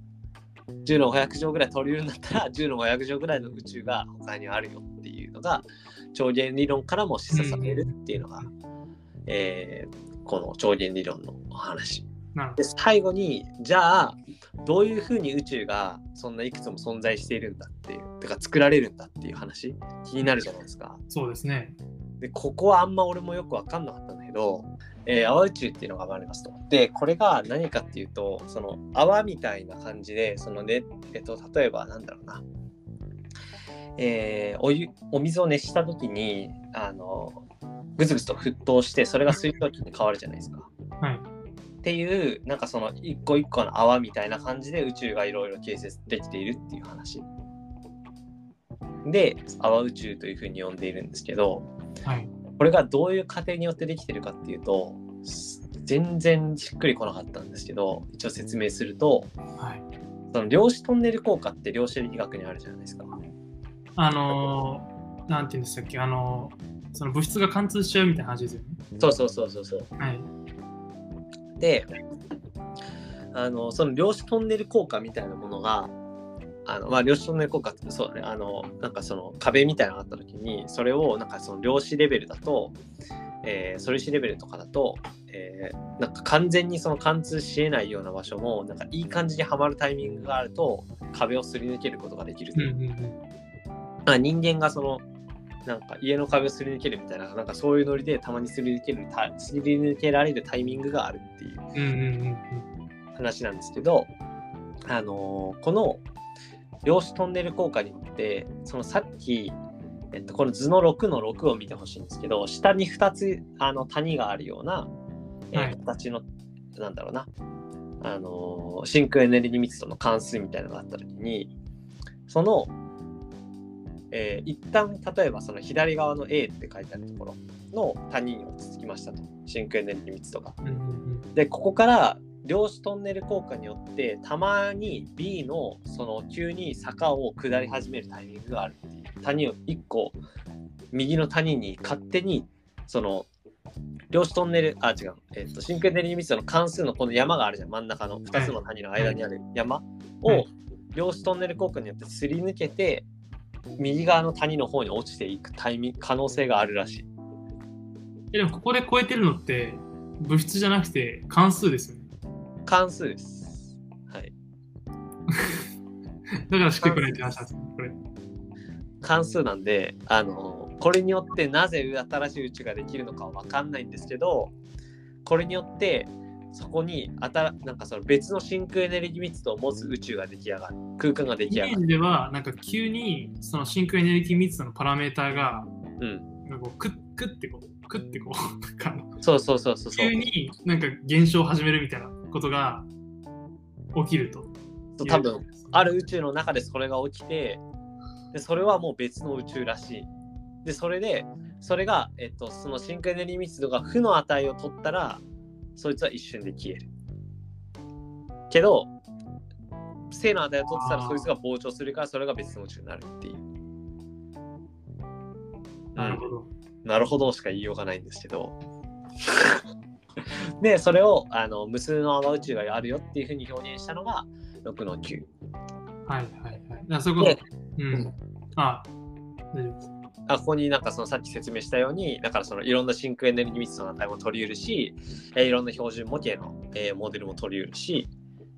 10の500乗ぐらい取り得るんだったら10の500乗ぐらいの宇宙が他にあるよっていうのが超弦理論からも示唆されるっていうのが、えーこの超弦理論のお話。で最後にじゃあどういうふうに宇宙がそんないくつも存在しているんだっていうてか作られるんだっていう話？気になるじゃないですか。ど。そうですね。でここはあんま俺もよく分かんなかったんだけど、えー泡宇宙っていうのがありますと。でこれが何かっていうとその泡みたいな感じでそのね、えっと、例えばなんだろうな、えーお湯お水を熱した時にあのぐつぐつと沸騰してそれが水蒸気に変わるじゃないですか。はい。っていうなんかその一個一個の泡みたいな感じで宇宙がいろいろ形成できているっていう話。で泡宇宙というふうに呼んでいるんですけどはい。これがどういう過程によってできてるかっていうとす全然しっくりこなかったんですけど一応説明するとはい。その量子トンネル効果って量子力学にあるじゃないですか。あのー、なんて言うんでしたっけ、あのー、その物質が貫通しちゃうみたいな話ですよね。そうそうそうそうそう。はい。であのその量子トンネル効果みたいなものがあの、まあ、量子トンネル効果ってそうだねあのなんかその壁みたいなのがあった時にそれをなんかその量子レベルだと、えー素粒子レベルとかだと、えーなんか完全にその貫通しえないような場所もなんかいい感じにはまるタイミングがあると壁をすり抜けることができるとうんうんうん。まあ、人間がそのなんか家の壁をすり抜けるみたいななんかそういうノリでたまにすり抜けるたすり抜けられるタイミングがあるっていう話なんですけど、あのーこの量子トンネル効果によってそのさっき、えっと、この図の6の6を見てほしいんですけど下に2つあの谷があるような、えーはい。形のなんだろうな、あのー真空エネルギー密度の関数みたいなのがあった時にその、えー一旦例えばその左側の A って書いてあるところの谷に落ち着きましたと。真空エネルギー密度が。でここから量子トンネル効果によってたまに B のその急に坂を下り始めるタイミングがある谷を1個右の谷に勝手にその量子トンネル、あ、違う、えっと、真空エネルギー密度の関数のこの山があるじゃん、真ん中の2つの谷の間にある。山をはい量子トンネル効果によってすり抜けて、右側の谷の方に落ちていくタイミング可能性があるらしい。えでもここで超えてるのって物質じゃなくて関数ですよね。関数です。はい。だからしっくないって話なんですよ、これ。関数なんで、あの、これによってなぜ新しい宇宙ができるのかは分かんないんですけど、これによって、そこに新なんかその別の真空エネルギー密度を持つ宇宙が出来上がる。空間が出来上がる。ージでは、なんか急にその真空エネルギー密度のパラメーターが、うん。なんかこうクックッてこう、クッてこう、そうそうそうそうそう急。になんか減少を始めるみたいなことが起きると。そう多分、ある宇宙の中でそれが起きて、でそれはもう別の宇宙らしい。で、それで、それが、えっと、その真空エネルギー密度が負の値を取ったら、そいつは一瞬で消える。けど、正の値を取ってたら、そいつが膨張するから、それが別の宇宙になるっていう。なるほど。なるほどしか言いようがないんですけど。で、それをあの無数の泡宇宙があるよっていうふうに表現したのが6の9。はいはいはい。だからそこと。ううんん。あ、大丈夫です。あここになんかそのさっき説明したように、だからそのいろんな真空エネルギー密度の値も取り得るし、えーいろんな標準模型の、えーモデルも取り得るし、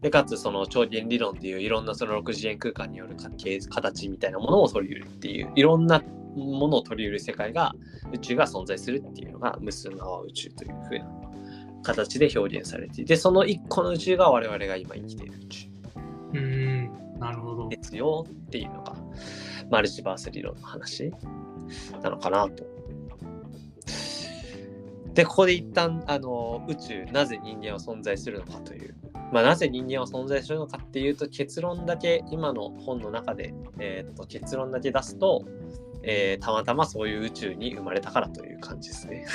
でかつその超弦理論っていういろんなその6次元空間による形みたいなものを取り得るっていういろんなものを取り得る世界が宇宙が存在するっていうのが無数の泡宇宙というふうな形で表現されていてその一個の宇宙が我々が今生きている宇宙うーん。なるほど。ですよっていうのがマルチバース理論の話なのかなと。でここで一旦あの宇宙なぜ人間は存在するのかという、まあ、なぜ人間は存在するのかっていうと結論だけ今の本の中で、えー、と結論だけ出すと、えーたまたまそういう宇宙に生まれたからという感じですね。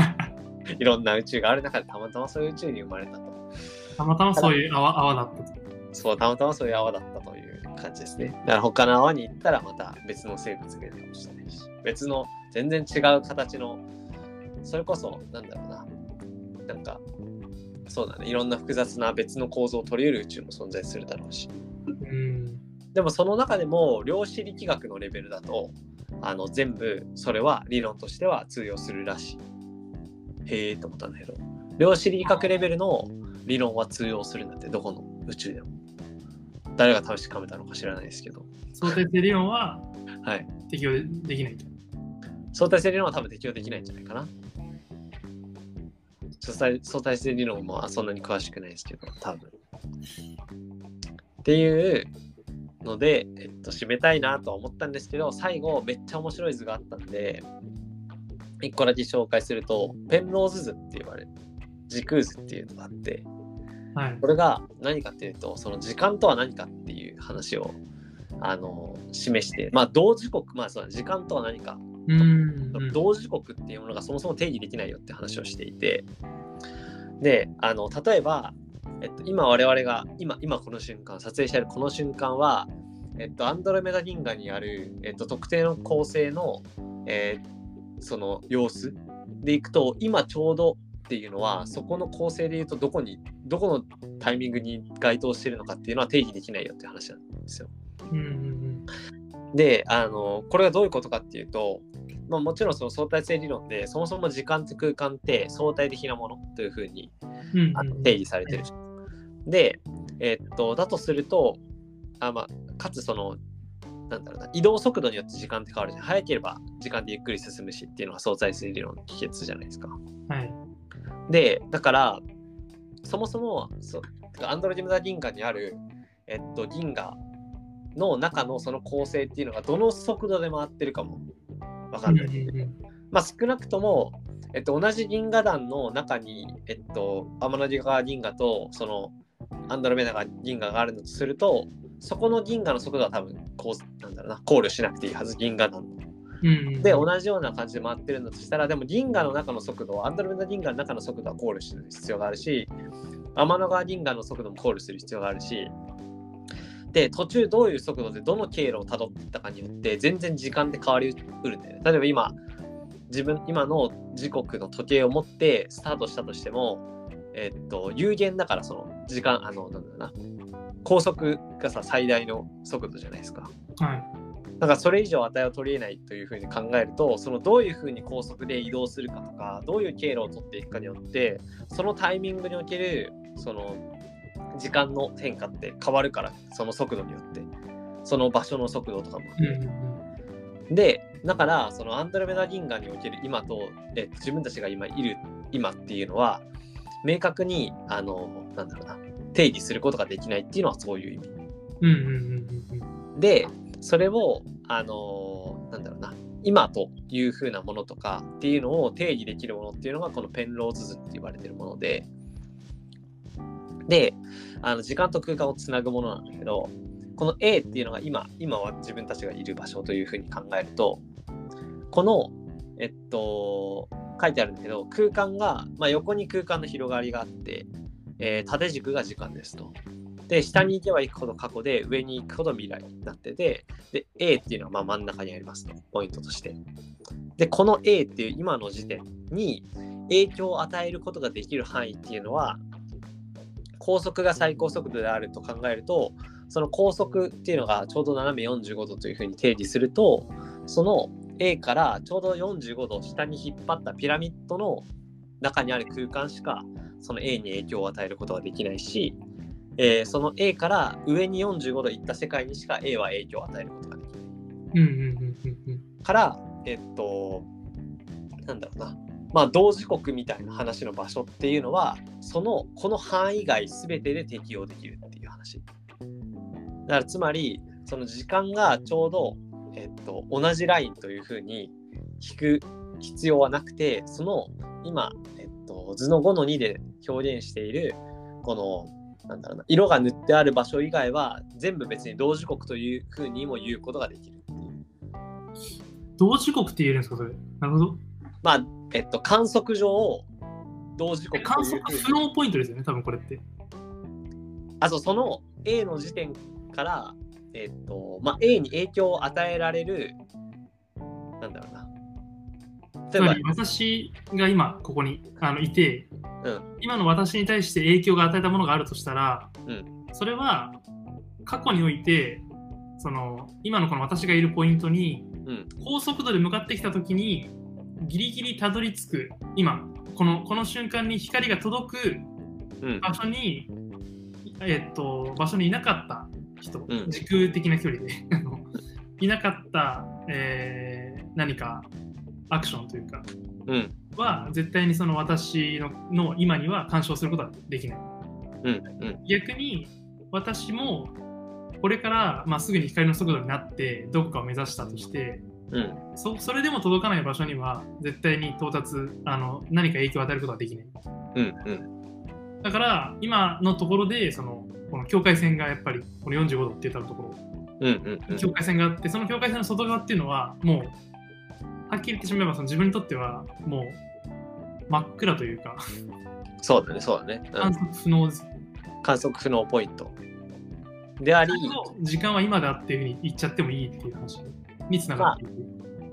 いろんな宇宙がある中でたまたまそういう宇宙に生まれたと。たまたまそういう泡泡だったと。そう、たまたまそういう泡だった感じですね。だから他の泡に行ったらまた別の生物がいるかもしれないし、別の全然違う形の、それこそ、なんだろうな、なんか、そうだね、いろんな複雑な別の構造を取り得る宇宙も存在するだろうし。うん。でもその中でも量子力学のレベルだと、あの全部それは理論としては通用するらしい。へえと思ったんだけど、量子力学レベルの理論は通用するんだって、どこの宇宙でも。誰が試しかめたのか知らないですけど。相対性理論は はい。適用できないと。相対性理論は多分適用できないんじゃないかな。相対相対性理論もそんなに詳しくないですけど、多分。っていうので、えっと、締めたいなとは思ったんですけど、最後、めっちゃ面白い図があったんで、一個だけ紹介すると、ペンローズ図って言われる時空図っていうのがあって、はい。これが何かっていうと、その時間とは何かっていう話をあの示して、まあ、同時刻、まあ、そうだ時間とは何か。同時刻っていうものがそもそも定義できないよって話をしていて。であの例えば、えっと、今我々が今今この瞬間撮影しているこの瞬間は、えっと、アンドロメダ銀河にある、えっと、特定の恒星の、えーその様子でいくと今ちょうどっていうのはそこの構成でいうとどこにどこのタイミングに該当してるのかっていうのは定義できないよって話なんですよ。うんうんであのこれがどういうことかっていうと、まあ、もちろんその相対性理論でそもそも時間と空間って相対的なものというふうにあの定義されてる。で、えっとだとするとあ、まあ、かつそのなんだろうな移動速度によって時間って変わるじゃん早ければ時間でゆっくり進むしっていうのが相対性理論の帰結じゃないですか。はい。でだからそもそもそアンドロジムダ銀河にある、えっと、銀河の中のその構成っていうのがどの速度で回ってるかもわかんない。まあ、少なくとも、えっと、同じ銀河団の中に、えっと、天の川銀河とそのアンドロメダが銀河があるのとするとそこの銀河の速度は多分こうなんだろうな考慮しなくていいはず銀河団の。で同じような感じで回ってるんだとしたらでも銀河の中の速度はアンドロメダ銀河の中の速度は考慮する必要があるし天の川銀河の速度も考慮する必要があるしで途中どういう速度でどの経路をたどっていったかによって全然時間って変わりうるんだよね例えば今自分今の時刻の時計を持ってスタートしたとしても、えっと、有限だからその時間あのなんだろうな高速がさ最大の速度じゃないですか。はい。なんかそれ以上値を取り得ないというふうに考えるとそのどういうふうに高速で移動するかとかどういう経路を取っていくかによってそのタイミングにおけるその時間の変化って変わるからその速度によって。その場所の速度とかも、でだからそのアンドロメダ銀河における今と、え自分たちが今いる今っていうのは明確にあのなんだろうな定義することができないっていうのはそういう意味。うんうんうんうんうん。でそれをあのなんだろうな今というふうなものとかっていうのを定義できるものっていうのがこのペンローズ図って言われてるものでであの時間と空間をつなぐものなんだけどこの A っていうのが今今は自分たちがいる場所というふうに考えるとこのえっと書いてあるんだけど空間が、まあ、横に空間の広がりがあって、えー縦軸が時間ですと。で下に行けば行くほど過去で上に行くほど未来になっててで A っていうのはま真ん中にありますとポイントとして。でこの A っていう今の時点に影響を与えることができる範囲っていうのは高速が最高速度であると考えるとその高速っていうのがちょうど斜め45度というふうに定義するとその A からちょうど45度下に引っ張ったピラミッドの中にある空間しかその A に影響を与えることができないし、えーその A から上に45度行った世界にしか A は影響を与えることができない。うんうんうんうんうんから、えっと、なんだろうな、まあ、同時刻みたいな話の場所っていうのは、その、この範囲外すべてで適用できるっていう話。だから、つまり、その時間がちょうど、えっと、同じラインというふうに引く必要はなくて、その、今、えっと、図の5の2で表現している、この、なんだろうな、色が塗ってある場所以外は、全部別に同時刻というふうにも言うことができるっていう。同時刻って言えるんですか、それ。なるほど。まあ、えっと、観測上、同時刻で観という測ふうに不能ポイントですよね、多分これって。あそうその A の時点から、えっとまあ、A に影響を与えられる、なんだろうな。つまり、私が今ここにあのいて、うん。今の私に対して影響が与えたものがあるとしたら、うん。それは過去においてその今のこの私がいるポイントにうん、高速度で向かってきた時にギリギリたどり着く今このこの瞬間に光が届くうん、場所に、えっと場所にいなかった人、うん。時空的な距離で いなかった、えー何かアクションというかうん、は絶対にその私のの今には干渉することはできない。うん、うん、逆に私もこれからまあすぐに光の速度になってどこかを目指したとしてうん、そそれでも届かない場所には絶対に到達あの何か影響を与えることはできない。うん、うん、だから今のところでそのこの境界線がやっぱりこの45度って言ったとこうん、うん、ろ境界線があってその境界線の外側っていうのはもうはっきり言ってしまえばその自分にとってはもう真っ暗というかそうだね、そうだね。うん、観測不能です観測不能ポイント。であり、時間は今だっていうふうに言っちゃってもいいっていう話につながっていく、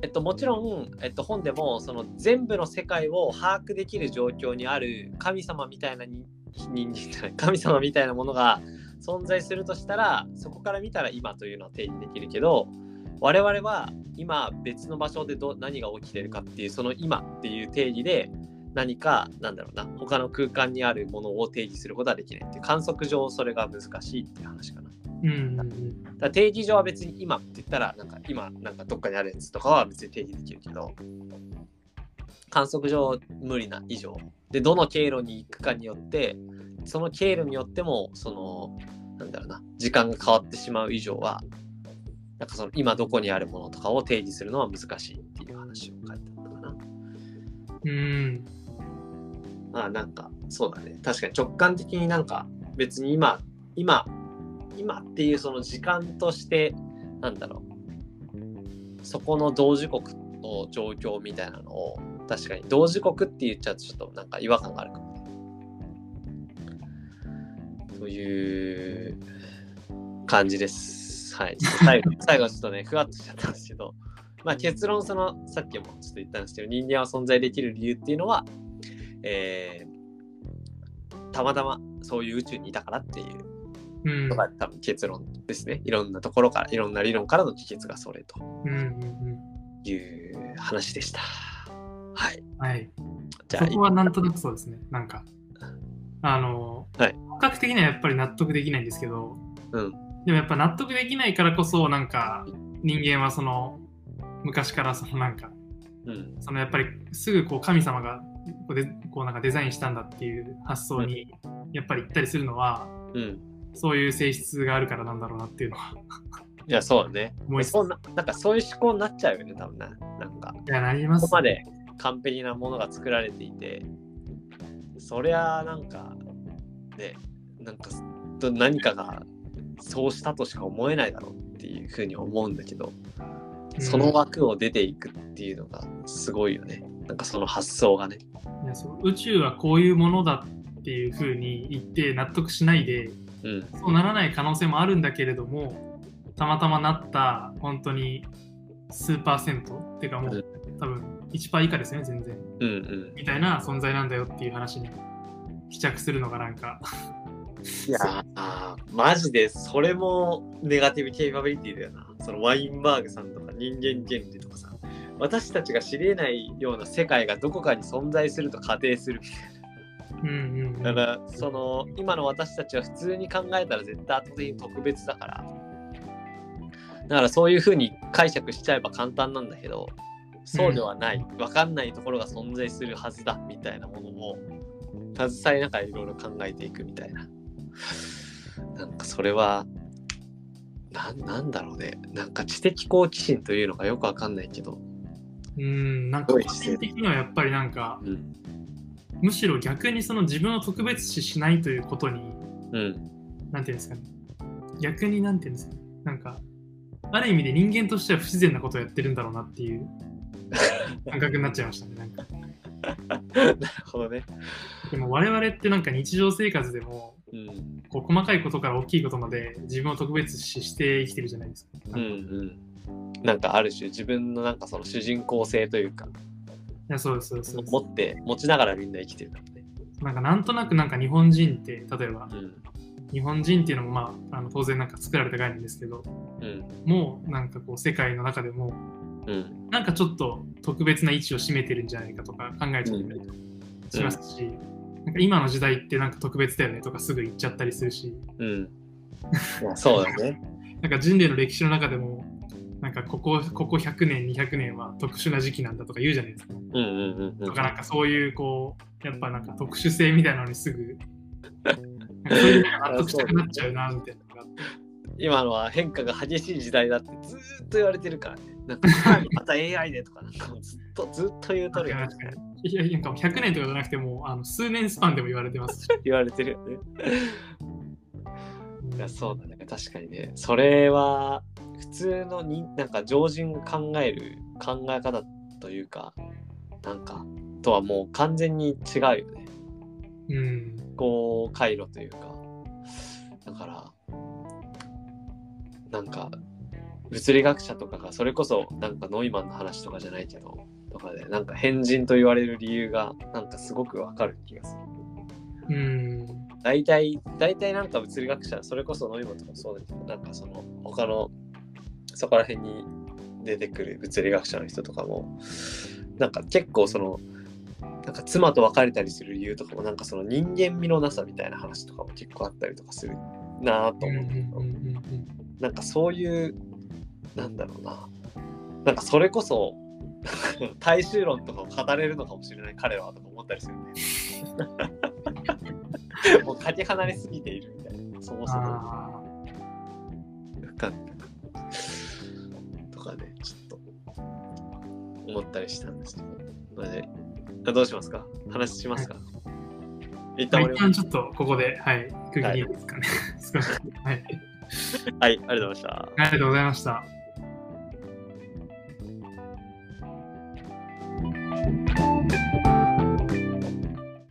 えっと、もちろん、えっと、本でもその全部の世界を把握できる状況にある神様みたいなに人間 神様みたいなものが存在するとしたらそこから見たら今というのは定義できるけど我々は今別の場所でど何が起きてるかっていうその今っていう定義で何かなんだろうな他の空間にあるものを定義することはできないって観測上それが難しいっていう話かな。うんだ定義上は別に今って言ったらなんか今なんかどっかにあるやつとかは別に定義できるけど観測上無理な以上でどの経路に行くかによってその経路によってもそのなんだろうな時間が変わってしまう以上はなんかその今どこにあるものとかを定義するのは難しいっていう話を書いてあったかな。うんまあなんかそうだね確かに直感的になんか別に今今今っていうその時間としてなんだろうそこの同時刻の状況みたいなのを確かに同時刻って言っちゃうとちょっとなんか違和感があるかもね。という感じです。はい。最後 最後はちょっとねふわっとしちゃったんですけどまあ、結論そのさっきもちょっと言ったんですけど人間は存在できる理由っていうのは、えーたまたまそういう宇宙にいたからっていううんのが多分結論ですね。いろんなところからいろんな理論からの帰結がそれとうんうんうんいう話でした。はい。はい。じゃあそこはなんとなくそうですね。なんか、あの、はい感覚的にはやっぱり納得できないんですけど、うんでもやっぱ納得できないからこそ、なんか人間はその昔からそのなんか、うん。そのやっぱりすぐこう神様がこうでこうなんかデザインしたんだっていう発想にやっぱり行ったりするのは、うん。そういう性質があるからなんだろうなっていうのは。いやそうだね。思いつつ。そんななんかそういう思考になっちゃうよね多分な。なんか。いや、なります、ここまで完璧なものが作られていて、そりゃなんかね、なんかど何かがそうしたとしか思えないだろうっていうふうに思うんだけど、その枠を出ていくっていうのがすごいよね。なんかその発想がね。いやそう宇宙はこういうものだっていうふうに言って納得しないで、うん。そうならない可能性もあるんだけれども、たまたまなった本当に数パーセントっていうかもうんう多分1%以下ですよね、全然。うんうん。みたいな存在なんだよっていう話に帰着するのがなんか、いやーマジでそれもネガティブケイパビリティだよな。そのワインバーグさんとか人間原理とかさ、私たちが知り得ないような世界がどこかに存在すると仮定するみたいうんうんうん、な。だから、その今の私たちは普通に考えたら絶対圧倒的に特別だから。だからそういうふうに解釈しちゃえば簡単なんだけど、そうではない、わかんないところが存在するはずだみたいなものを携えながらいろいろ考えていくみたいな。なんかそれは、なんなんだろうね。なんか知的好奇心というのがよくわかんないけど。うん、なんか個人的にはやっぱりなんか、うん。むしろ逆にその自分を特別視しないということに、うん。なんていうんですかね。逆になんていうんですかね。なんか、ある意味で人間としては不自然なことをやってるんだろうなっていう 感覚になっちゃいましたね。なんか なるほどね。でも我々ってなんか日常生活でもうん。こう細かいことから大きいことまで自分を特別視して生きてるじゃないですか。うんうん。なんかある種自分のなんかその主人公性というか、いやそうですそうですそうです持って、持ちながらみんな生きてるからね。なんかなんとなくなんか日本人って例えばうん。日本人っていうのもまああの当然なんか作られた概念ですけどうん。もうなんかこう世界の中でもうん。なんかちょっと特別な位置を占めてるんじゃないかとか考えちゃったりしますし、なんか今の時代ってなんか特別だよねとかすぐ言っちゃったりするしうん。そうだね。なんか人類の歴史の中でもなんかここここ100年200年は特殊な時期なんだとか言うじゃないですか。うんうんうんうんとかなんかそういうこうやっぱなんか特殊性みたいなのにすぐなんかそういうのが納得したくなっちゃうなみたいなのがあって今のは変化が激しい時代だってずーっと言われてるからね。なんかまた AI でとかなんかずっとずっと言うとるよねいやなんかもう100年とかじゃなくてもうあの数年スパンでも言われてますし。言われてるよね。いやそうだね確かにねそれは普通のになんか常人が考える考え方というかなんかとはもう完全に違うよねうん。こう回路というかだからなんか物理学者とかがそれこそなんかノイマンの話とかじゃないけどとかでなんか変人と言われる理由がなんかすごくわかる気がする。うん。大体、大体なんか物理学者、それこそノイマンとかもそうだけど、なんかその他のそこら辺に出てくる物理学者の人とかも、なんか結構その、なんか妻と別れたりする理由とかも、なんかその人間味のなさみたいな話とかも結構あったりとかするなぁと思う。けど、うん。なんかそういう、なんだろうな、なんかそれこそ、大衆論とかを語れるのかもしれない彼らはとか思ったりするね。もうかけ離れすぎているみたいな、そもそも。あかとかね、ちょっと思ったりしたんですけど。ので、あどうしますか？話しますか、一ーまあ旦俺一旦ちょっとここで、はい、区切りですかね。はい。はい、ありがとうございました。ありがとうございました。Thank you.